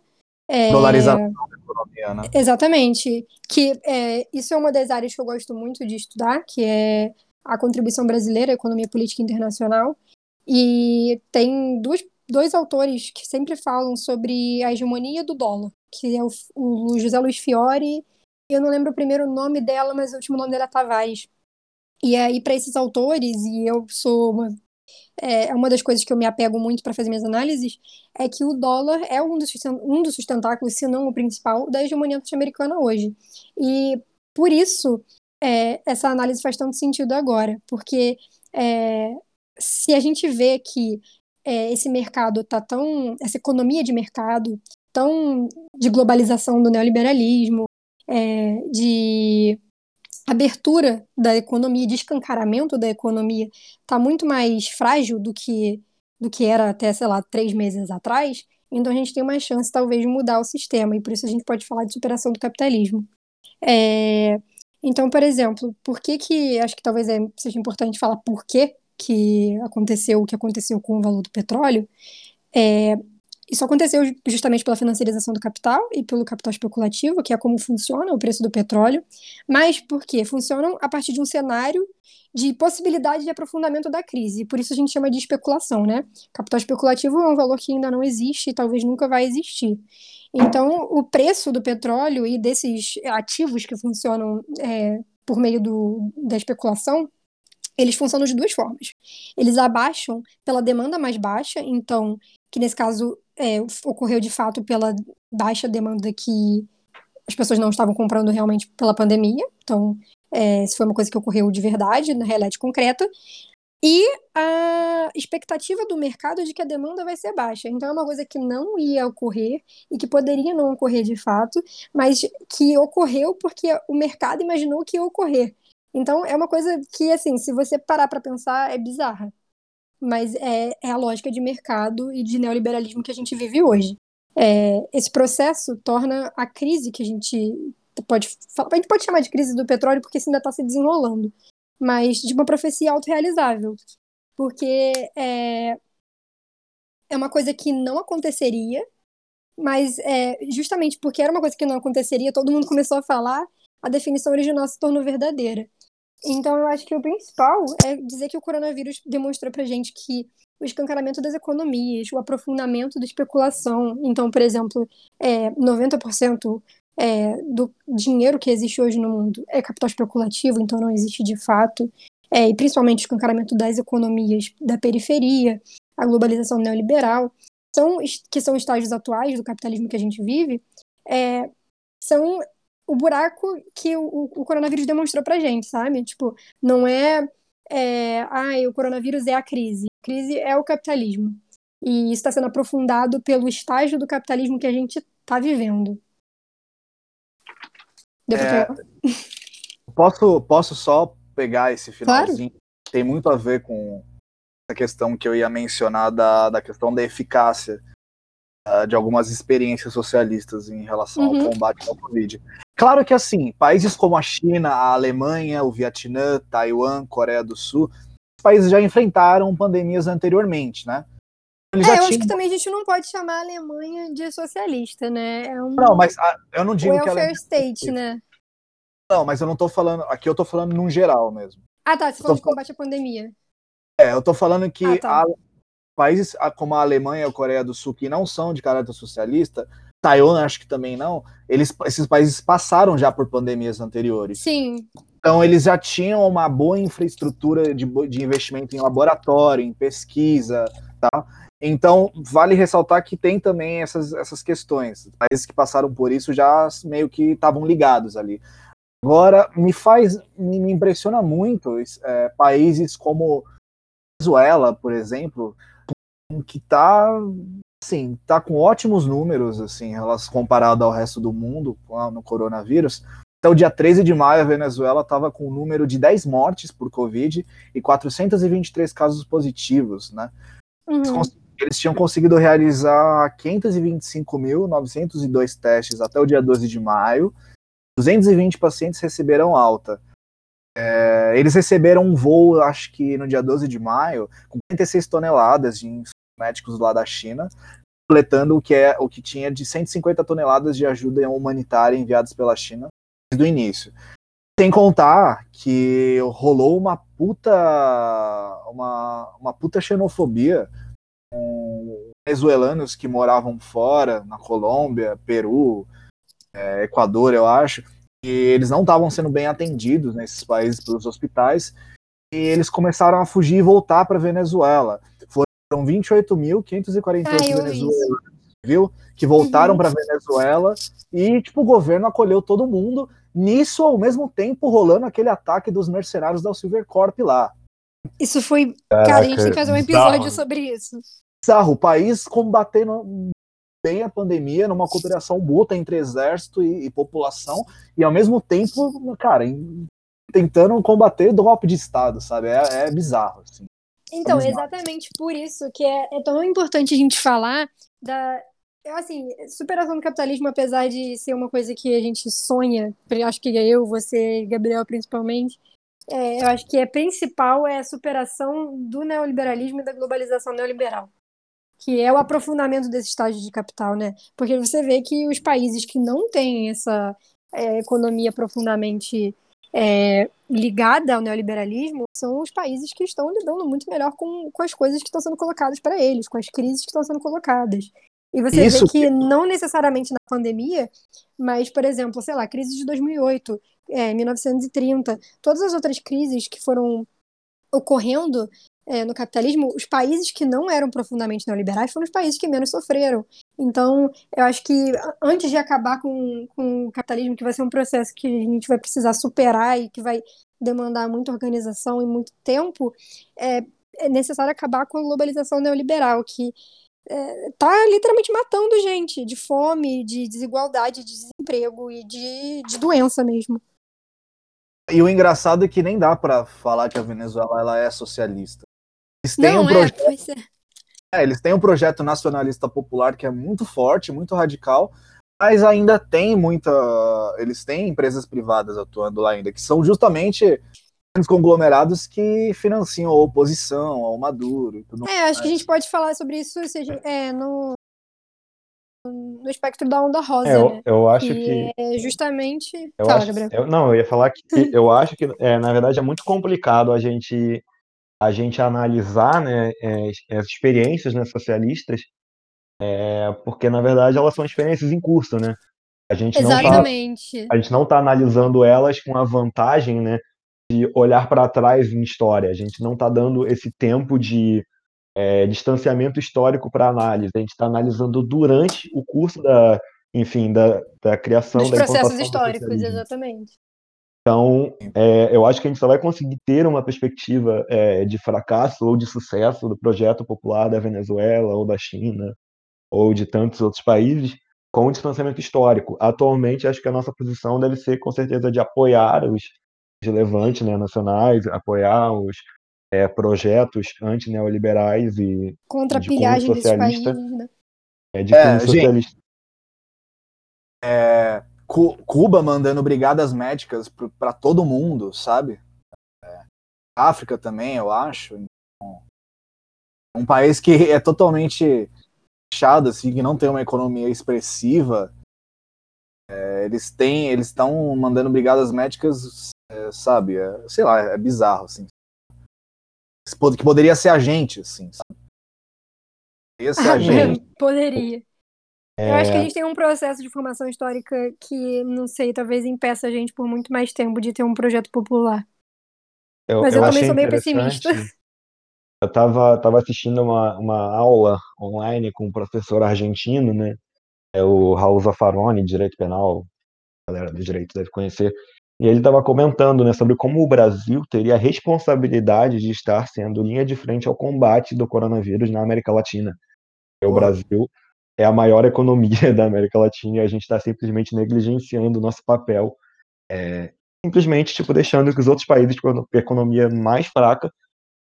É, Dolarização da economia, né? Exatamente. Que é, isso é uma das áreas que eu gosto muito de estudar, que é a contribuição brasileira à economia política internacional. E tem duas, dois autores que sempre falam sobre a hegemonia do dólar, que é o, o José Luiz Fiore, eu não lembro o primeiro nome dela, mas o último nome dela é Tavares. E aí, para esses autores, e eu sou uma, é, é uma das coisas que eu me apego muito para fazer minhas análises, é que o dólar é um dos, um dos sustentáculos, se não o principal, da hegemonia norte-americana hoje. E por isso, é, essa análise faz tanto sentido agora, porque é, se a gente vê que é, esse mercado tá tão. essa economia de mercado, tão de globalização do neoliberalismo, é, de abertura da economia, de escancaramento da economia, está muito mais frágil do que, do que era até, sei lá, três meses atrás, então a gente tem uma chance, talvez, de mudar o sistema, e por isso a gente pode falar de superação do capitalismo. É, então, por exemplo, por que que, acho que talvez é, seja importante falar por quê que aconteceu o que aconteceu com o valor do petróleo, é, isso aconteceu justamente pela financiarização do capital e pelo capital especulativo, que é como funciona o preço do petróleo, mas por quê? Funcionam a partir de um cenário de possibilidade de aprofundamento da crise, por isso a gente chama de especulação, né? Capital especulativo é um valor que ainda não existe e talvez nunca vai existir. Então, o preço do petróleo e desses ativos que funcionam é, por meio do, da especulação eles funcionam de duas formas. Eles abaixam pela demanda mais baixa, então, que nesse caso é, ocorreu de fato pela baixa demanda que as pessoas não estavam comprando realmente pela pandemia. Então, é, isso foi uma coisa que ocorreu de verdade, na realidade concreta. E a expectativa do mercado é de que a demanda vai ser baixa. Então, é uma coisa que não ia ocorrer e que poderia não ocorrer de fato, mas que ocorreu porque o mercado imaginou que ia ocorrer. Então, é uma coisa que, assim, se você parar para pensar, é bizarra. Mas é, é, a lógica de mercado e de neoliberalismo que a gente vive hoje. É, esse processo torna a crise que a gente pode a gente pode chamar de crise do petróleo porque isso ainda está se desenrolando, mas de uma profecia autorrealizável, porque é, é uma coisa que não aconteceria, mas é, justamente porque era uma coisa que não aconteceria, todo mundo começou a falar, a definição original se tornou verdadeira. Então, eu acho que o principal é dizer que o coronavírus demonstrou pra gente que o escancaramento das economias, o aprofundamento da especulação. Então, por exemplo, é, 90% é, do dinheiro que existe hoje no mundo é capital especulativo, então não existe de fato. É, e principalmente o escancaramento das economias da periferia, a globalização neoliberal, são, que são estágios atuais do capitalismo que a gente vive, é, são o buraco que o, o coronavírus demonstrou pra gente, sabe? Tipo, não é, é ah, o coronavírus é a crise. A crise é o capitalismo. E isso está sendo aprofundado pelo estágio do capitalismo que a gente está vivendo. É, posso, posso só pegar esse finalzinho? Claro. Tem muito a ver com a questão que eu ia mencionar da, da questão da eficácia uh, de algumas experiências socialistas em relação uhum. ao combate ao Covid. Claro que assim, países como a China, a Alemanha, o Vietnã, Taiwan, Coreia do Sul, países já enfrentaram pandemias anteriormente, né? Eles é, eu tinham... acho que também a gente não pode chamar a Alemanha de socialista, né? É um... Não, mas a, eu não digo welfare que Welfare state, né? Não, mas eu não tô falando. Aqui eu tô falando num geral mesmo. Ah, tá. Você falou de combate à pandemia. É, eu tô falando que ah, tá. a, países como a Alemanha e a Coreia do Sul, que não são de caráter socialista, Taiwan acho que também não, eles, esses países passaram já por pandemias anteriores. Sim. Então eles já tinham uma boa infraestrutura de, de investimento em laboratório, em pesquisa, tá? Então vale ressaltar que tem também essas, essas questões. Países que passaram por isso já meio que estavam ligados ali. Agora me faz, me, me impressiona muito é, países como Venezuela, por exemplo, que tá assim, tá com ótimos números assim, comparado ao resto do mundo no coronavírus. Até o dia 13 de maio, a Venezuela estava com um número de 10 mortes por Covid e 423 casos positivos, né? Uhum. Eles tinham conseguido realizar 525.902 testes até o dia 12 de maio. 220 pacientes receberam alta. É, eles receberam um voo, acho que no dia 12 de maio, com 46 toneladas de médicos lá da China, completando o que, é, o que tinha de 150 toneladas de ajuda humanitária enviadas pela China desde o início. Sem contar que rolou uma puta uma, uma puta xenofobia com venezuelanos que moravam fora, na Colômbia, Peru, é, Equador, eu acho, e eles não estavam sendo bem atendidos nesses países pelos hospitais, e eles começaram a fugir e voltar para Venezuela. Foram 28.548 venezuelanos, viu? Que voltaram uhum. para Venezuela e tipo o governo acolheu todo mundo. Nisso, ao mesmo tempo, rolando aquele ataque dos mercenários da Silvercorp lá. Isso foi. Caraca, cara, a gente tem que fazer um episódio bizarro. sobre isso. Bizarro, o país combatendo bem a pandemia numa cooperação mútua entre exército e, e população, e ao mesmo tempo, cara, em, tentando combater golpe de Estado, sabe? É, é bizarro, assim. Então, é exatamente por isso que é, é tão importante a gente falar da, assim, superação do capitalismo, apesar de ser uma coisa que a gente sonha, acho que eu, você, Gabriel principalmente, é, eu acho que é principal é a superação do neoliberalismo e da globalização neoliberal que é o aprofundamento desse estágio de capital, né? Porque você vê que os países que não têm essa é, economia profundamente é, ligada ao neoliberalismo são os países que estão lidando muito melhor com, com as coisas que estão sendo colocadas para eles, com as crises que estão sendo colocadas. E você Isso. vê que não necessariamente na pandemia, mas, por exemplo, sei lá, crise de 2008, é, 1930, todas as outras crises que foram ocorrendo é, no capitalismo, os países que não eram profundamente neoliberais foram os países que menos sofreram. Então, eu acho que antes de acabar com, com o capitalismo, que vai ser um processo que a gente vai precisar superar e que vai demandar muita organização e muito tempo, é, é necessário acabar com a globalização neoliberal, que está é, literalmente matando gente de fome, de desigualdade, de desemprego e de, de doença mesmo. E o engraçado é que nem dá para falar que a Venezuela ela é socialista. Eles têm Não um é, projeto. É, eles têm um projeto nacionalista popular que é muito forte, muito radical, mas ainda tem muita. Eles têm empresas privadas atuando lá ainda, que são justamente os conglomerados que financiam a oposição ao Maduro e tudo É, acho que a gente pode falar sobre isso seja, é, no, no espectro da onda rosa, É, eu, né? eu acho Que que. é justamente. Eu Fala, acho, Gabriel. eu- não, eu ia falar que eu acho que, é, na verdade, é muito complicado a gente, a gente analisar, né, é, as experiências, né, socialistas, é, porque, na verdade, elas são experiências em curso, né? A gente não tá, Exatamente. a gente não está analisando elas com a vantagem, né, de olhar para trás em história. A gente não está dando esse tempo de é, distanciamento histórico para análise. A gente está analisando durante o curso da, enfim, da, da criação, Dos da processos históricos, exatamente. Então, é, eu acho que a gente só vai conseguir ter uma perspectiva é, de fracasso ou de sucesso do projeto popular da Venezuela ou da China ou de tantos outros países com o distanciamento histórico. Atualmente, acho que a nossa posição deve ser, com certeza, de apoiar os relevantes né, nacionais, apoiar os é, projetos antineoliberais e Contra a pilhagem desses países, né? é, de É, gente. socialista. É, Cuba mandando brigadas médicas para todo mundo, sabe? É, África também, eu acho. Então, um país que é totalmente fechado, assim, que não tem uma economia expressiva. É, eles têm, eles estão mandando brigadas médicas, é, sabe? É, sei lá, é bizarro, assim. Que poderia ser a gente, assim, sabe? Poderia ser a gente. Poderia. Eu acho que a É, gente tem um processo de formação histórica que, não sei, talvez impeça a gente por muito mais tempo de ter um projeto popular. eu, Mas eu eu também sou interessante. pessimista. Eu estava tava assistindo uma, uma aula online com um professor argentino, né? É o Raul Zaffaroni, Direito Penal, a galera do direito deve conhecer. E ele estava comentando, né, sobre como o Brasil teria a responsabilidade de estar sendo linha de frente ao combate do coronavírus na América Latina. O. Brasil é a maior economia da América Latina e a gente está simplesmente negligenciando o nosso papel, é, simplesmente tipo deixando que os outros países com economia mais fraca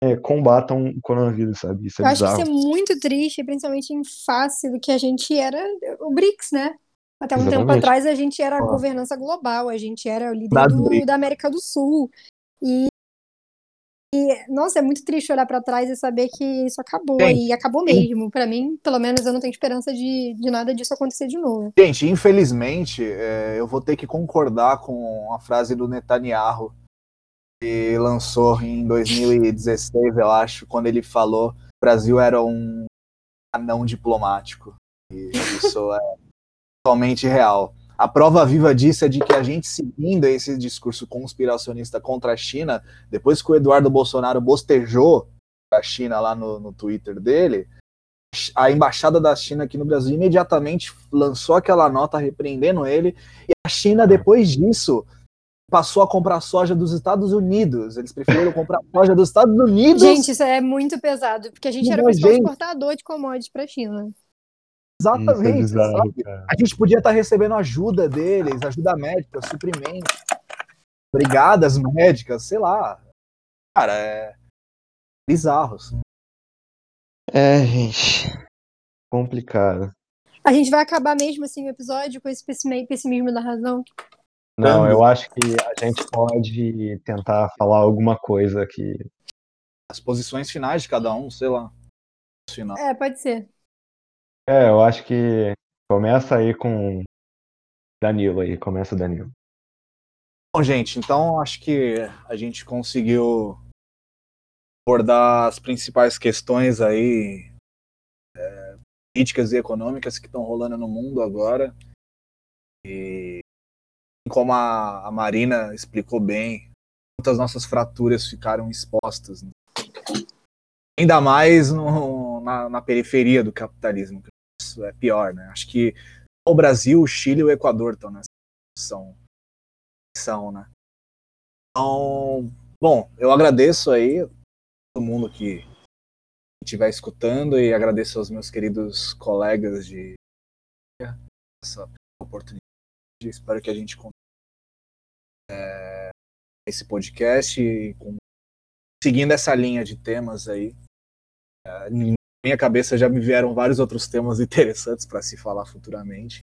é, combatam o coronavírus, sabe? Isso é Eu acho que bizarro. isso é muito triste, principalmente em face do que a gente era o BRICS, né? Até um tempo Exatamente. atrás a gente era a governança global, a gente era o líder do- da América do Sul. E, e, nossa, é muito triste olhar pra trás e saber que isso acabou. Gente, e acabou mesmo. Pra mim, pelo menos, eu não tenho esperança de, de nada disso acontecer de novo. Gente, infelizmente, é, eu vou ter que concordar com a frase do Netanyahu que lançou em 2016, eu acho, quando ele falou que o Brasil era um anão diplomático. E isso é totalmente real. A prova viva disso é de que a gente seguindo esse discurso conspiracionista contra a China, depois que o Eduardo Bolsonaro bostejou a China lá no, no Twitter dele, a embaixada da China aqui no Brasil imediatamente lançou aquela nota repreendendo ele, e a China, depois disso, passou a comprar soja dos Estados Unidos. Eles preferiram comprar soja dos Estados Unidos. Gente, isso é muito pesado, porque a gente era o principal exportador de commodities pra China. Isso é exatamente. bizarro. A gente podia estar recebendo ajuda deles, ajuda médica, suprimento, brigadas médicas, sei lá. Cara, é bizarro. assim. É, gente. Complicado. A gente vai acabar mesmo assim o episódio com esse pessimi- pessimismo da razão. Não, eu acho que a gente pode tentar falar alguma coisa que. As posições finais de cada um, sei lá. Final. É, pode ser. É, eu acho que começa aí com Danilo aí, começa o Danilo. Bom, gente, então acho que a gente conseguiu abordar as principais questões aí é, políticas e econômicas que estão rolando no mundo agora. E como a, a Marina explicou bem, quantas nossas fraturas ficaram expostas. né? Ainda mais no- na, na periferia do capitalismo, é pior, né? Acho que o Brasil, o Chile e o Equador estão nessa posição são, né? Então, bom, eu agradeço aí todo mundo que estiver escutando e agradeço aos meus queridos colegas de essa oportunidade. Espero que a gente é, esse podcast com- seguindo essa linha de temas aí. É, minha cabeça já me vieram vários outros temas interessantes para se falar futuramente.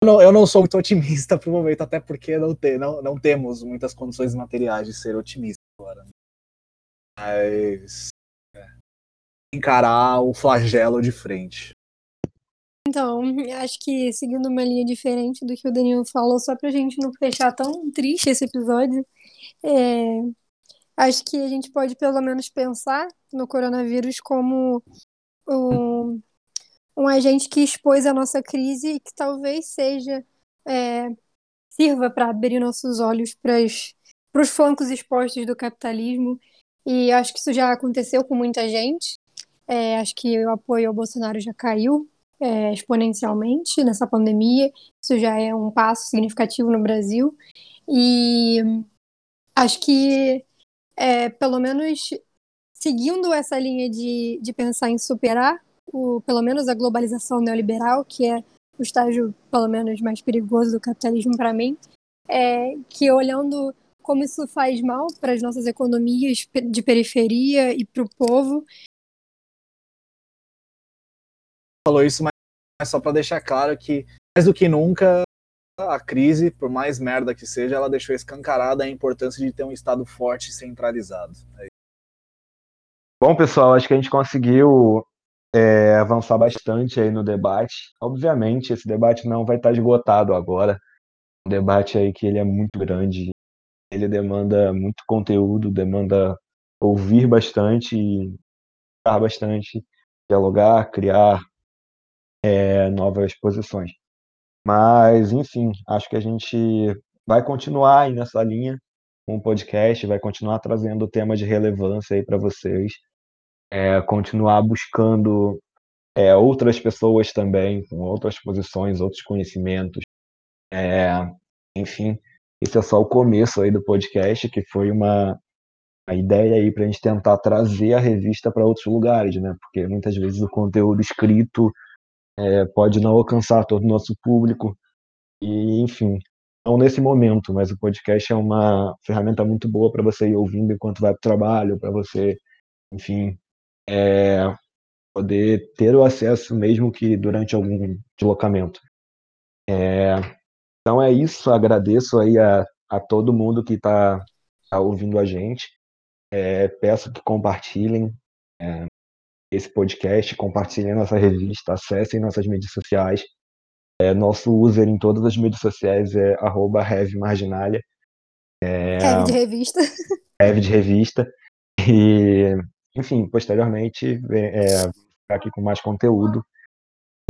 Eu não, eu não sou muito otimista pro momento, até porque não, te, não, não temos muitas condições materiais de ser otimista agora. né? Mas é, encarar o flagelo de frente. Então, acho que seguindo uma linha diferente do que o Danilo falou, só pra gente não fechar tão triste esse episódio, é, acho que a gente pode pelo menos pensar no coronavírus como um, um agente que expôs a nossa crise e que talvez seja é, sirva para abrir nossos olhos para os flancos expostos do capitalismo. E acho que isso já aconteceu com muita gente. É, acho que o apoio ao Bolsonaro já caiu é, exponencialmente nessa pandemia. Isso já é um passo significativo no Brasil. E acho que, é, pelo menos, seguindo essa linha de, de pensar em superar o, pelo menos a globalização neoliberal, que é o estágio, pelo menos, mais perigoso do capitalismo para mim, é que olhando como isso faz mal para as nossas economias de periferia e para o povo. Falou isso, mas só para deixar claro que, mais do que nunca, a crise, por mais merda que seja, ela deixou escancarada a importância de ter um Estado forte e centralizado. É Bom, pessoal, acho que a gente conseguiu é, avançar bastante aí no debate. Obviamente, esse debate não vai estar esgotado agora. Um debate aí que ele é muito grande, ele demanda muito conteúdo, demanda ouvir bastante, bastante, dialogar, criar é, novas posições. Mas, enfim, acho que a gente vai continuar aí nessa linha com o podcast, vai continuar trazendo temas de relevância aí para vocês é, continuar buscando é, outras pessoas também, com outras posições, outros conhecimentos. É, enfim, esse é só o começo aí do podcast, que foi uma, uma ideia aí para a gente tentar trazer a revista para outros lugares, né? Porque muitas vezes o conteúdo escrito é, pode não alcançar todo o nosso público e, enfim, não nesse momento, mas o podcast é uma ferramenta muito boa para você ir ouvindo enquanto vai para o trabalho, para você, enfim, é, poder ter o acesso mesmo que durante algum deslocamento. É, então é isso, agradeço aí a, a todo mundo que está tá ouvindo a gente. É, peço que compartilhem é, esse podcast, compartilhem nossa revista, acessem nossas mídias sociais. É, nosso user em todas as mídias sociais é arroba Marginalia. É, Heavy de revista. Heavy de revista. E enfim, posteriormente, é, ficar aqui com mais conteúdo.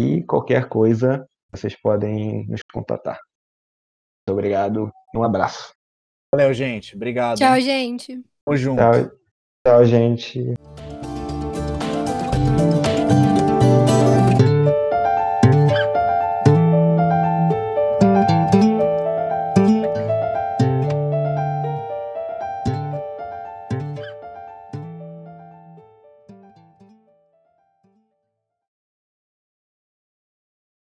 E qualquer coisa, vocês podem nos contatar. Muito obrigado e um abraço. Valeu, gente. Obrigado. Tchau, gente. Tamo junto. Tchau, tchau gente. Thank you.